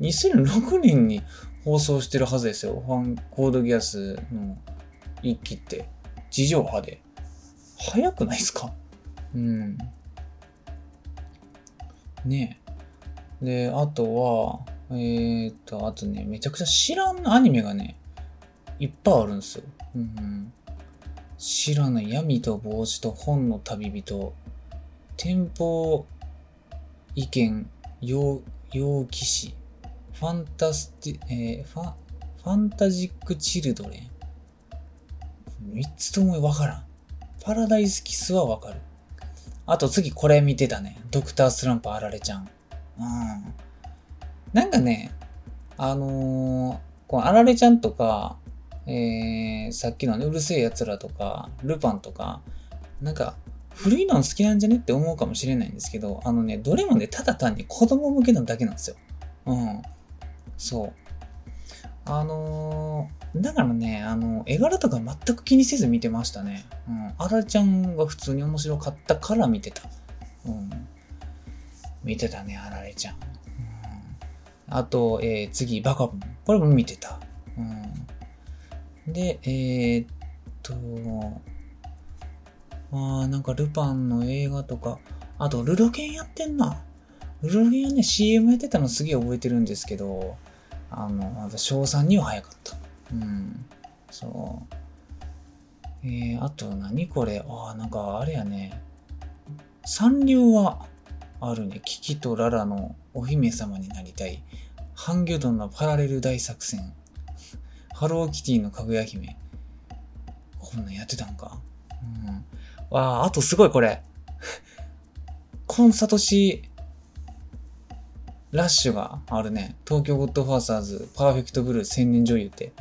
2006年に放送してるはずですよ。ファン、コードギアスの一期って。地上波で。早くないですか？うん。ね。で、あとは、えー、っと、あとね、めちゃくちゃ知らんアニメがね、いっぱいあるんですよ。うん。知らない闇と帽子と本の旅人、店舗意見、陽気士、ファンタスティ、えー、ファ、ファンタジックチルドレン。三つともわからん。パラダイスキスはわかる。あと次これ見てたね。ドクタースランプあられちゃん。うん。なんかね、あのー、このあられちゃんとか、えー、さっきのね、うるせえ奴らとか、ルパンとか、なんか、古いの好きなんじゃねって思うかもしれないんですけど、あのね、どれもね、ただ単に子供向けなだけなんですよ。うん。そう。あのー、だからね、あの、絵柄とか全く気にせず見てましたね。うん。あらちゃんが普通に面白かったから見てた。うん。見てたね、あられちゃん。うん。あと、えー、次、バカボン。これも見てた。うん。で、えー、っと、あー、なんかルパンの映画とか、あと、ルロケンやってんな。ルロケンはね、CM やってたのすげえ覚えてるんですけど、あの、まだ小3には早かった。うん。そう。えー、あと何これ？ああ、なんかあれやね。サンリオはあるね。キキとララのお姫様になりたい。ハンギョドンのパラレル大作戦。ハローキティのかぐや姫。こんなんやってたんか。うん。わあ、あとすごいこれ。コンサトシラッシュがあるね。東京ゴッドファーザーズ、パーフェクトブルー、千年女優って。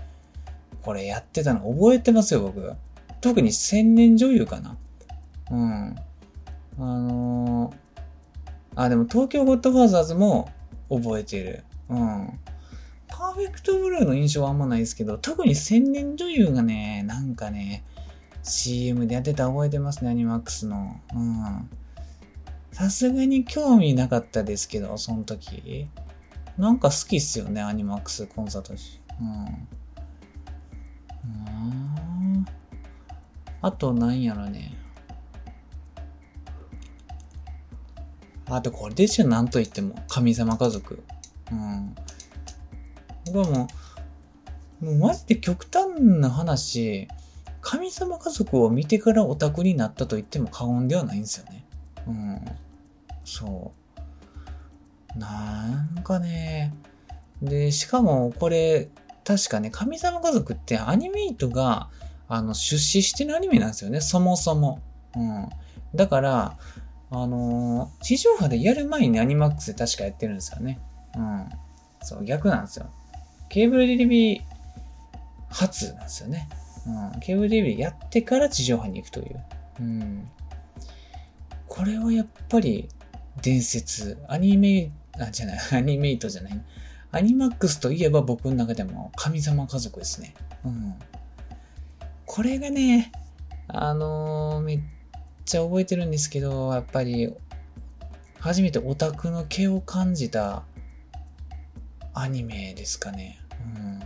これやってたの覚えてますよ、僕。特に千年女優かな。うん。あのー、あ、でも東京ゴッドファーザーズも覚えてる。うん。パーフェクトブルーの印象はあんまないですけど、特に千年女優がね、なんかね、CM でやってた覚えてますね、アニマックスの。うん。さすがに興味なかったですけど、その時。なんか好きっすよね、アニマックスコンサートし。うん。うん。あと、なんやろね。あと、これですよ、なんと言っても。神様家族。うん。僕はもう、もうマジで極端な話、神様家族を見てからオタクになったと言っても過言ではないんですよね。うん。そう。なんかね、で、しかもこれ、確かね、神様家族ってアニメイトが、あの、出資してるアニメなんですよね、そもそも。うん。だから、あのー、地上波でやる前にアニマックスで確かやってるんですよね。うん。そう、逆なんですよ。ケーブルテレビ初なんですよね。うん。ケーブルテレビやってから地上波に行くという。うん。これはやっぱり伝説。アニメ、あ、じゃない、アニメイトじゃない。アニマックスといえば僕の中でも神様家族ですね。うん。これがね、あのー、めっちゃ覚えてるんですけど、やっぱり、初めてオタクの毛を感じたアニメですかね。うん。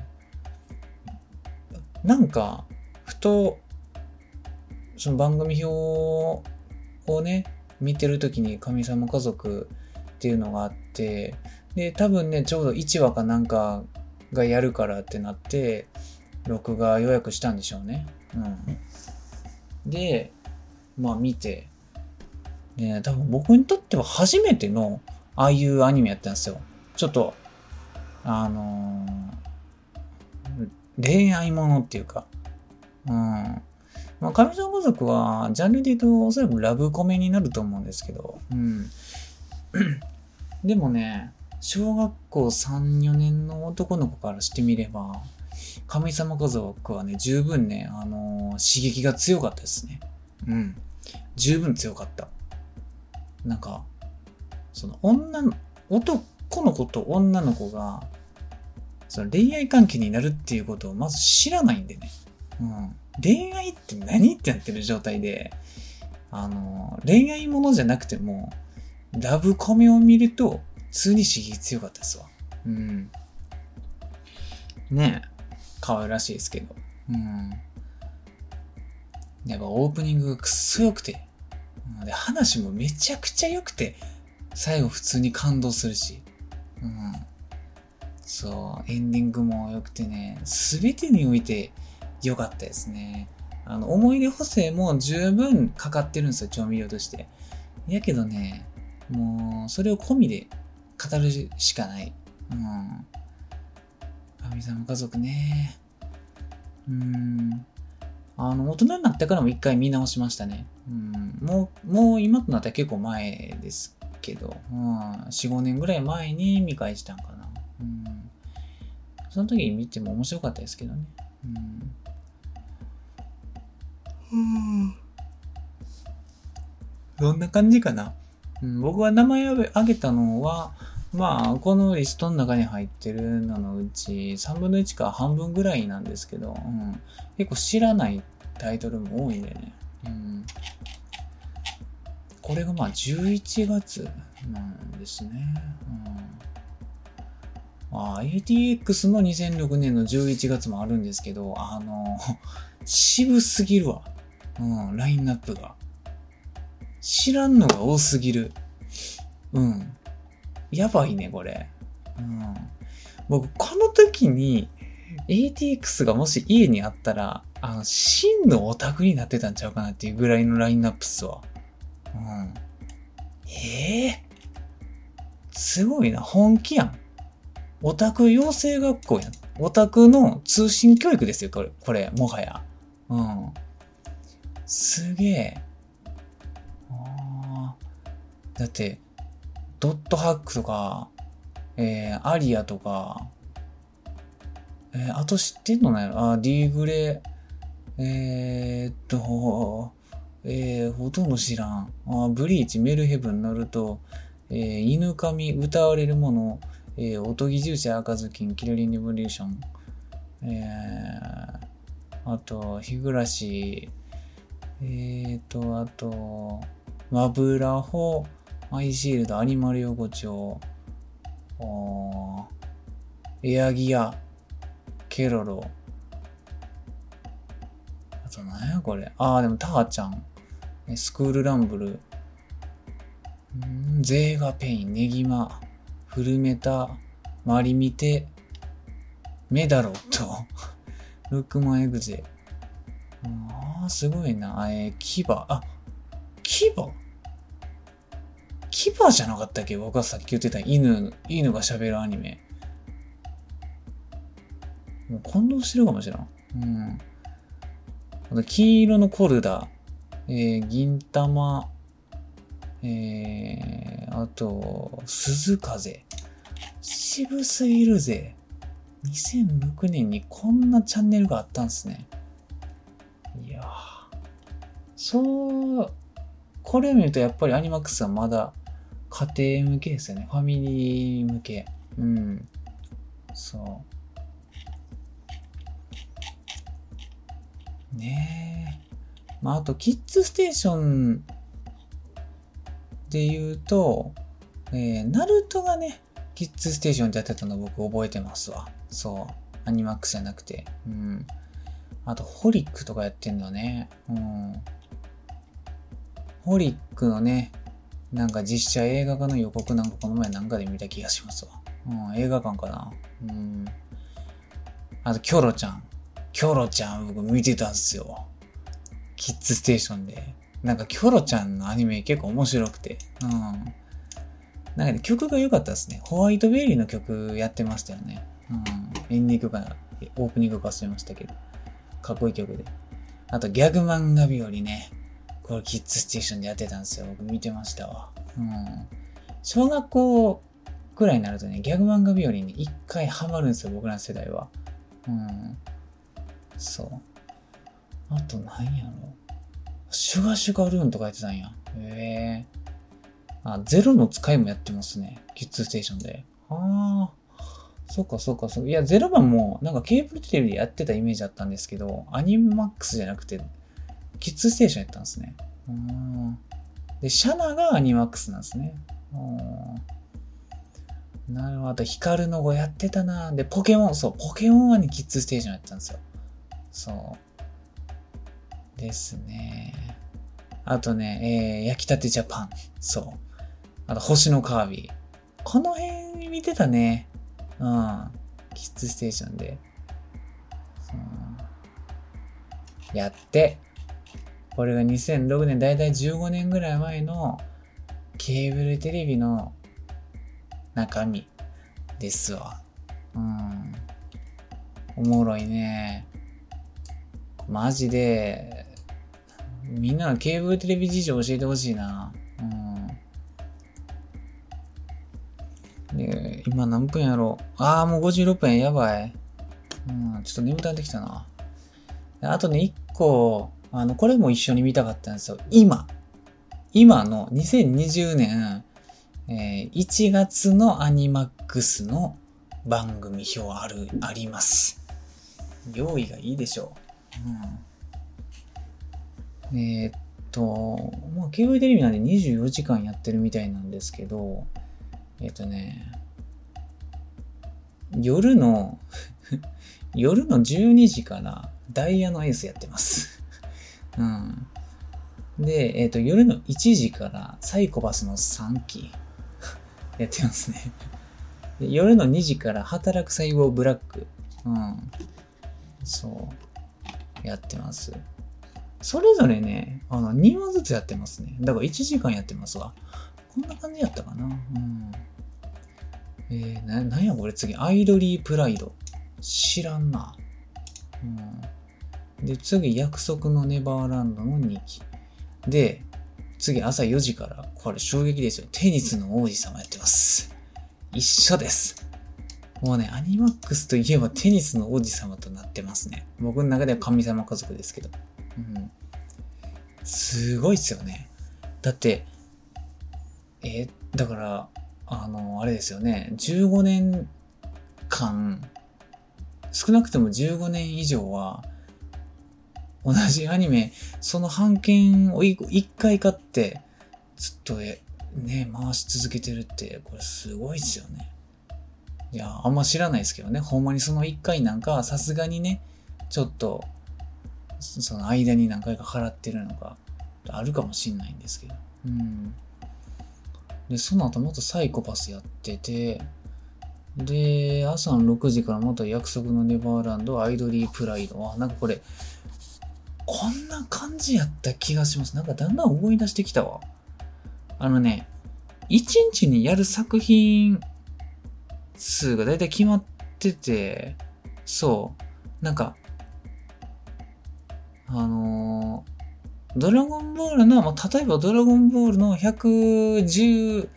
なんか、ふと、その番組表をね、見てる時に神様家族っていうのがあって、で、多分ね、ちょうど1話かなんかがやるからってなって、録画予約したんでしょうね。うん。で、まあ見て、ね、多分僕にとっては初めてのああいうアニメやったんですよ。ちょっと、あのー、恋愛ものっていうか、うん。まあ、神様家族は、ジャンルで言うとおそらくラブコメになると思うんですけど、うん。でもね、小学校3、4年の男の子からしてみれば、神様家族はね、十分ね、あのー、刺激が強かったですね。うん。十分強かった。なんか、その女の、男の子と女の子が、その恋愛関係になるっていうことをまず知らないんでね。うん。恋愛って何ってなってる状態で、あの、恋愛ものじゃなくても、ラブコメを見ると、普通に刺激強かったですわ。うん。ねえ。可愛らしいですけど。うん。やっぱオープニングがくっそ良くて。で、話もめちゃくちゃ良くて、最後普通に感動するし。うん。そう、エンディングも良くてね、すべてにおいて良かったですね。あの、思い出補正も十分かかってるんですよ、調味料として。やけどね、もう、それを込みで語るしかない。うん。神様家族ね。うん。あの、大人になってからも一回見直しましたね。うん。もう、もう今となったら結構前ですけど、うん。4、5年ぐらい前に見返したんかな。うん。その時に見ても面白かったですけどね。うん。どんな感じかな？うん、僕は名前を挙げたのは、まあ、このリストの中に入ってるののうち、3分の1か半分ぐらいなんですけど、うん、結構知らないタイトルも多いんでね。うん、これがまあ11月なんですね。うん、あ ATX の2006年の11月もあるんですけど、あの、渋すぎるわ。うん、ラインナップが。知らんのが多すぎる。うん。やばいね、これ。うん。僕、この時に ATX がもし家にあったら、あの、真のオタクになってたんちゃうかなっていうぐらいのラインナップっすわ。うん。ええー、すごいな。本気やん。オタク養成学校やん。オタクの通信教育ですよ、これ、これ、もはや。うん。すげえ。ああ。だって、ドットハックとか、えー、アリアとか、えー、あと知ってんのねあ、D グレ、えー、っと、えー、ほとんど知らん。あブリーチ、メルヘブン、ナルト、えー、犬神、歌われるもの、えー、おとぎ重視、赤ずきん、キルリン・リボリューション、えー、あと、日暮らし、えーと、あと、マブラホ、アイシールド、アニマル横丁、エアギア、ケロロ。あと何やこれ。ああ、でもターちゃん。スクールランブル。んゼーガペイン、ネギマ、フルメタ、マリミテ、メダロット、ルックマンエグゼ。ああ、すごいな。えー、キバ。あ、キバキバじゃなかったっけ？僕がさっき言ってた犬、犬が喋るアニメ。もう混同してるかもしれん。うん。あと、黄色のコルダ、えー、銀玉、えー、あと、鈴風。渋すぎるぜ。2006年にこんなチャンネルがあったんすね。いやそう、これを見るとやっぱりアニマックスはまだ家庭向けですよね。ファミリー向け。うん。そう。ねえ。まあ、あと、キッズステーションで言うと、えー、ナルトがね、キッズステーションでやってたの僕覚えてますわ。そう。アニマックスじゃなくて。うん。あと、ホリックとかやってんのね。うん。ホリックのね、なんか実写映画化の予告なんかこの前なんかで見た気がしますわ。うん、映画館かな。うん。あと、キョロちゃん。キョロちゃん僕見てたんすよ。キッズステーションで。なんかキョロちゃんのアニメ結構面白くて。うん。なんかね、曲が良かったですね。ホワイトベリーの曲やってましたよね。うん。エンディングかな、オープニングか忘れましたけど。かっこいい曲で。あと、ギャグ漫画日和ね。これキッズステーションでやってたんですよ。僕見てましたわ。うん。小学校くらいになるとね、ギャグ漫画日和に一回ハマるんですよ。僕らの世代は。うん。そう。あと何やろシュガシュガルーンとかやってたんや。へえあ、ゼロの使いもやってますね。キッズステーションで。ああ。そっかそっかそっか。いや、ゼロ番もなんかケーブルテレビでやってたイメージあったんですけど、アニマックスじゃなくて、キッズステーションやったんですね。うん。で、シャナがアニマックスなんですね。うんなるほど。ヒカルの語やってたな。で、ポケモン、そう、ポケモンはね、キッズステーションやったんですよ。そう。ですね。あとね、えー、焼きたてジャパン。そう。あと、星のカービィ。この辺見てたね。うん。キッズステーションで。やって。これが2006年、だいたい15年ぐらい前のケーブルテレビの中身ですわ。うん。おもろいね。マジで、みんなのケーブルテレビ事情教えてほしいな。今何分やろうああ、もう56分やばい。うん、ちょっと眠たってきたな。あとね、1個、あの、これも一緒に見たかったんですよ。今。今の2020年、えー、1月のアニマックスの番組表ある、あります。用意がいいでしょう。うん、えー、っと、まあ、ケーブルテレビなんで24時間やってるみたいなんですけど、えー、っとね、夜の 夜の12時からダイヤのエースやってます うん。で、えっ、ー、と、夜の1時からサイコパスの3期 やってますねで。夜の2時から働く細胞ブラック。うん。そう。やってます。それぞれね、あの、2話ずつやってますね。だから1時間やってますわ。こんな感じやったかな。うん。えー、な、なんやこれ次。アイドリープライド。知らんな。うん。で、次、約束のネバーランドの2期。で、次朝4時から、これ衝撃ですよ。テニスの王子様やってます。一緒です。もうね、アニマックスといえばテニスの王子様となってますね。僕の中では神様家族ですけど。うん。すごいっすよね。だって、えー、だから、あの、あれですよね。15年間、少なくとも15年以上は、同じアニメ、その版権を一回買って、ずっとね、回し続けてるって、これすごいっすよね。いや、あんま知らないですけどね。ほんまにその一回なんか、さすがにね、ちょっと、その間に何回か払ってるのがあるかもしんないんですけど。うん。で、その後もっとサイコパスやってて、で、朝6時からまた約束のネバーランド、アイドリープライド。あ、なんかこれ、こんな感じやった気がします。なんかだんだん思い出してきたわ。あのね、一日にやる作品数がだいたい決まってて、そう、なんか、あのー、ドラゴンボールの、まあ、例えばドラゴンボールの111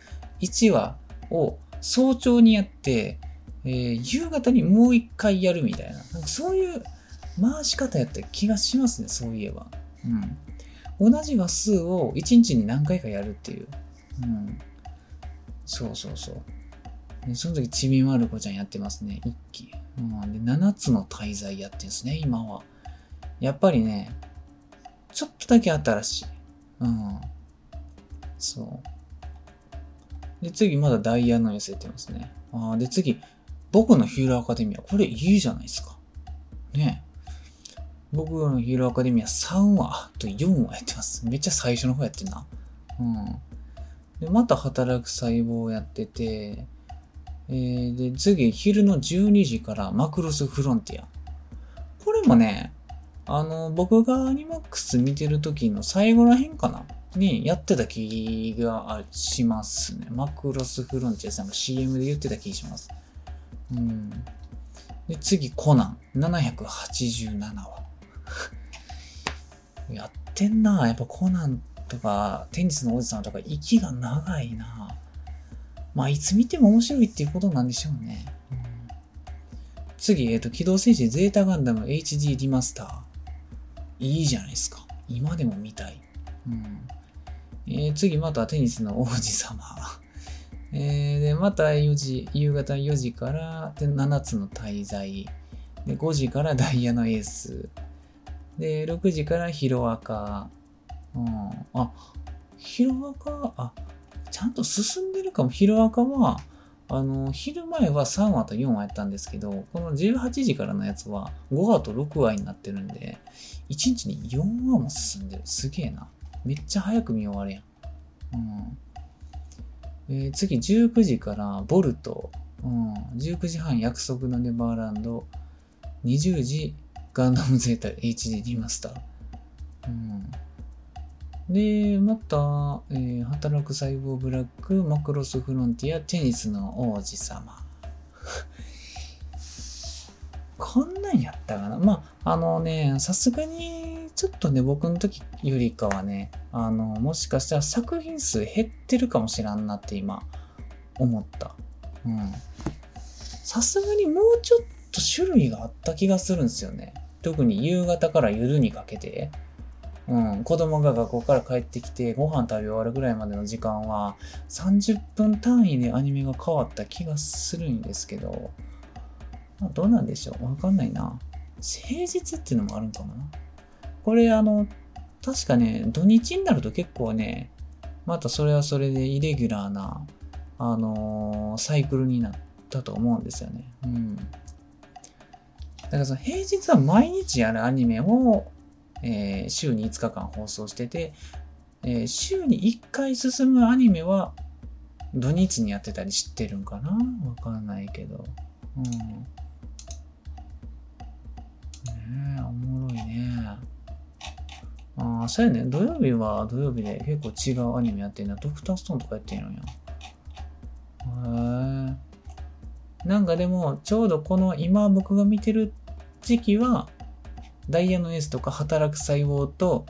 話を早朝にやって、えー、夕方にもう一回やるみたいな。そういう回し方やった気がしますね、そういえば。うん。同じ話数を1日に何回かやるっていう。うん。そうそうそう。その時、ちびまる子ちゃんやってますね、一期。うん。で、7つの滞在やってるんですね、今は。やっぱりね、ちょっとだけ新しい。うん。そう。で、次、まだダイヤの寄せてますね。あで、次、僕のヒーローアカデミア。これいいじゃないですか。ね僕のヒーローアカデミア3話と4話やってます。めっちゃ最初の方やってんな。うん。で、また働く細胞をやってて、えー、で、次、昼の12時からマクロスフロンティア。これもね、あの、僕がアニマックス見てる時の最後らへんかなにやってた気がしますね。マクロスフロンティアさんが CM で言ってた気がします。うん。で、次、コナン。787話。やってんな。やっぱコナンとか、テニスのおじさんとか、息が長いな。まあ、いつ見ても面白いっていうことなんでしょうね。うん、次、えっ、ー、と、機動戦士ゼータガンダム HD リマスター。いいじゃないですか。今でも見たい。うんえー、次、またテニスの王子様。えー、で、また4時、夕方4時からで7つの滞在。で、5時からダイヤのエース。で、6時からヒロアカ。うん。あ、ヒロアカ、あ、ちゃんと進んでるかも。ヒロアカは、あの、昼前は3話と4話やったんですけど、この18時からのやつは5話と6話になってるんで、1日に4話も進んでる。すげえな。めっちゃ早く見終わるやん。うん。えー、次、19時からボルト。うん。19時半約束のネバーランド。20時ガンダムゼータ HD リマスター。うん。で、また、えー、働く細胞ブラック、マクロスフロンティア、テニスの王子様。こんなんやったかなまあ、あのね、さすがに、ちょっとね、僕の時よりかはね、あの、もしかしたら作品数減ってるかもしらんなって今、思った。うん。さすがにもうちょっと種類があった気がするんですよね。特に夕方から夜にかけて。うん、子供が学校から帰ってきてご飯食べ終わるぐらいまでの時間は30分単位でアニメが変わった気がするんですけど、まあ、どうなんでしょう？わかんないな。平日っていうのもあるんかもな。これあの、確かね、土日になると結構ね、またそれはそれでイレギュラーな、あのー、サイクルになったと思うんですよね。うん。だからその平日は毎日やるアニメをえー、週に5日間放送してて、えー、週に1回進むアニメは土日にやってたり知ってるんかな？わかんないけど。うん。ねえ、おもろいね。ああ、そうやね。土曜日は土曜日で結構違うアニメやってんだ。ドクターストーンとかやってんのや。へえ。なんかでも、ちょうどこの今僕が見てる時期は、ダイヤのエースとか働く細胞と、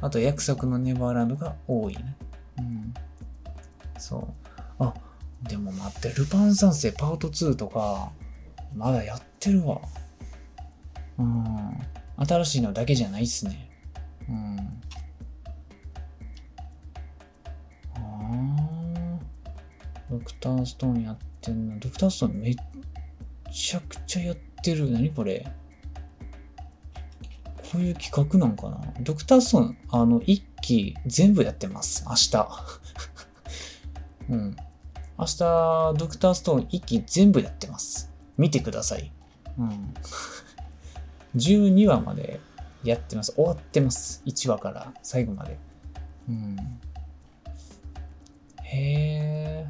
あと約束のネバーランドが多いね。うん。そう。あ、でも待って、ルパン三世パート2とか、まだやってるわ。うん。新しいのだけじゃないっすね。うん。ドクターストーンやってんの。ドクターストーンめっちゃくちゃやってる。何これ？こういう企画なんかな？ドクターストーン、あの、一期全部やってます。明日。うん。明日、ドクターストーン一期全部やってます。見てください。うん。12話までやってます。終わってます。1話から最後まで。うん。へえ。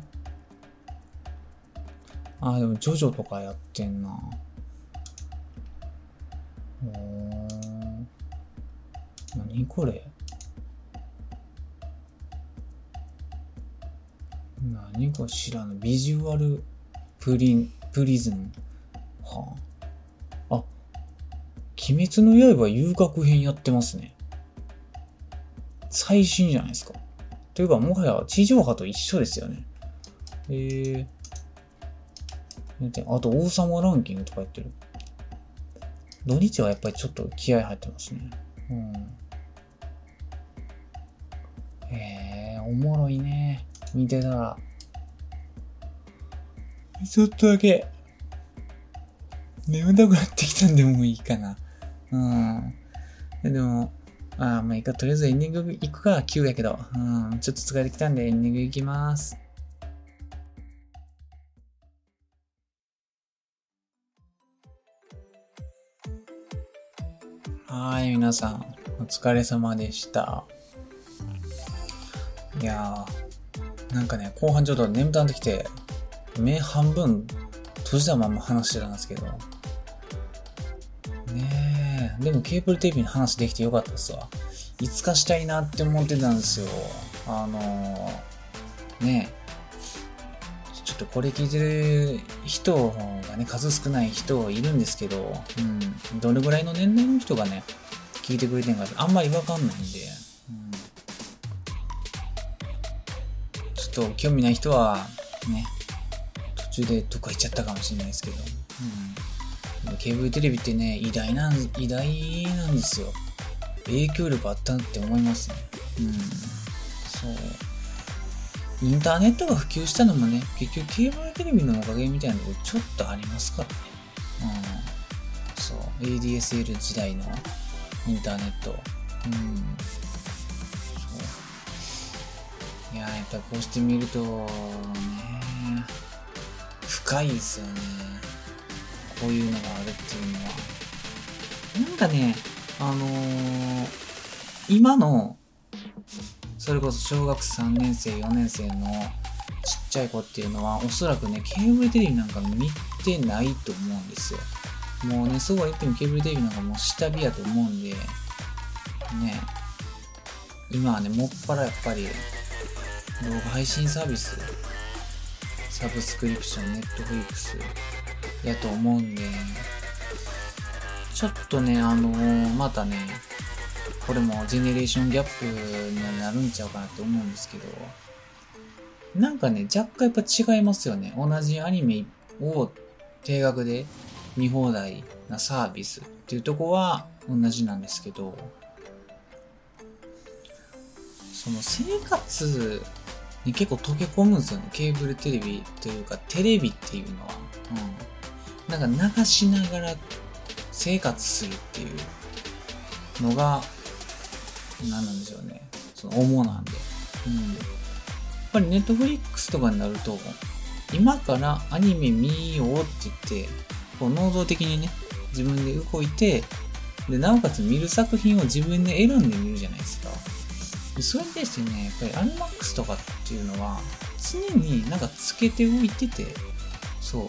あ、でも、ジョジョとかやってんな。おー。何これ？何か知らぬ。ビジュアルプリン、プリズム。はあ。あ、鬼滅の刃遊楽編やってますね。最新じゃないですか。というか、もはや地上波と一緒ですよね。えー。あと、王様ランキングとかやってる。土日はやっぱりちょっと気合入ってますね。うん。えー、おもろいね。見てたら。ちょっとだけ、眠たくなってきたんでもういいかな。うん。でも、あまあいいか。とりあえずエンディング行くか。9やけど。うん。ちょっと疲れてきたんでエンディング行きます。はい、皆さん、お疲れ様でした。いやー、なんかね、後半ちょっと眠たんできて、目半分閉じたまま話してたんですけど。ねえ。でもケーブルテレビの話できてよかったっすわ。いつかしたいなって思ってたんですよ。あのー、ねえ。ちょっとこれ聞いてる人がね、数少ない人いるんですけど、うん。どれぐらいの年齢の人がね、聞いてくれてんかってあんまりわかんないんで、と興味ない人は、ね、途中でどっか行っちゃったかもしれないですけど、うん。ケーブルテレビってね、偉大なん、偉大なんですよ。影響力あったって思いますね。うん。そう。インターネットが普及したのもね、結局ケーブルテレビのおかげみたいなとこちょっとありますからね。うん。そう。ADSL 時代のインターネット。うん。やっぱこうして見ると、ね、深いですよね。こういうのがあるっていうのは。なんかね、あのー、今のそれこそ小学3年生、4年生のちっちゃい子っていうのは、おそらくね、ケーブルテレビなんか見てないと思うんですよ。もうね、そうは言ってもケーブルテレビなんかもう下火やと思うんで、ね、今はね、もっぱらやっぱり、動画配信サービス、サブスクリプション、ネットフリックスやと思うんで、ちょっとね、あのー、またね、これもジェネレーションギャップになるんちゃうかなと思うんですけど、なんかね、若干やっぱ違いますよね。同じアニメを定額で見放題なサービスっていうとこは同じなんですけど、その生活に結構溶け込むんですよね。ケーブルテレビというか、テレビっていうのは。うん。なんか流しながら生活するっていうのが何なんでしょうね。その主なんで。うん。やっぱりネットフリックスとかになると、今からアニメ見ようって言って、こう能動的にね、自分で動いて、で、なおかつ見る作品を自分で選んで見るじゃないですか。でそれに対してね、やっぱりアニマックスとかっていうのは、常になんかつけておいてて、そ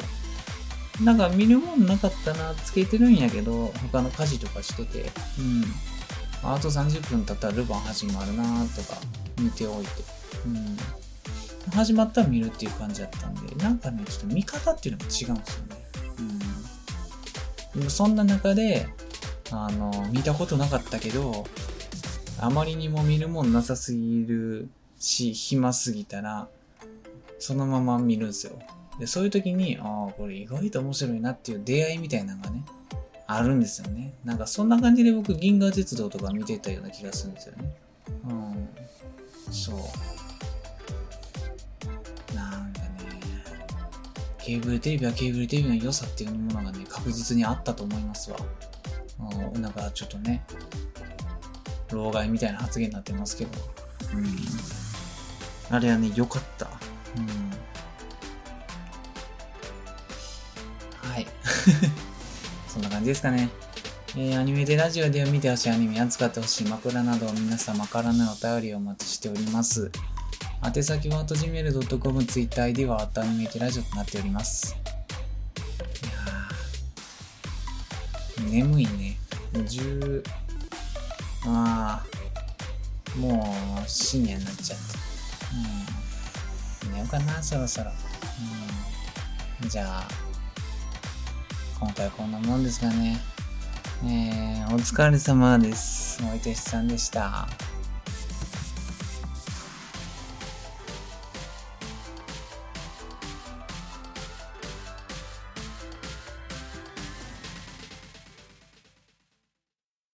う。なんか見るもんなかったな、つけてるんやけど、他の家事とかしてて、うん。あと30分経ったらルパン始まるなとか見ておいて、うん。始まったら見るっていう感じだったんで、なんかね、ちょっと見方っていうのが違うんですよね。うん。でもそんな中で、あの、見たことなかったけど、あまりにも見るもんなさすぎるし、暇すぎたら、そのまま見るんですよ。で、そういう時に、ああ、これ意外と面白いなっていう出会いみたいなのがね、あるんですよね。なんかそんな感じで僕、銀河鉄道とか見てたような気がするんですよね。うん。そう。なんかね、ケーブルテレビはケーブルテレビの良さっていうものがね、確実にあったと思いますわ。うん、なんかちょっとね、老害みたいな発言になってますけど。うん。あれはね、良かった。うん。はい。そんな感じですかね。えー、アニメでラジオで見てほしいアニメ、扱ってほしい枕など皆様からのお便りをお待ちしております。宛先は、とじめる .com、ツイッター ID は、アニメテラジオとなっております。いや眠いね。10、ああ、もう深夜になっちゃった。うん。寝ようかな、そろそろ。うん。じゃあ、今回こんなもんですかね。えー、お疲れ様です。おいてしさんでした。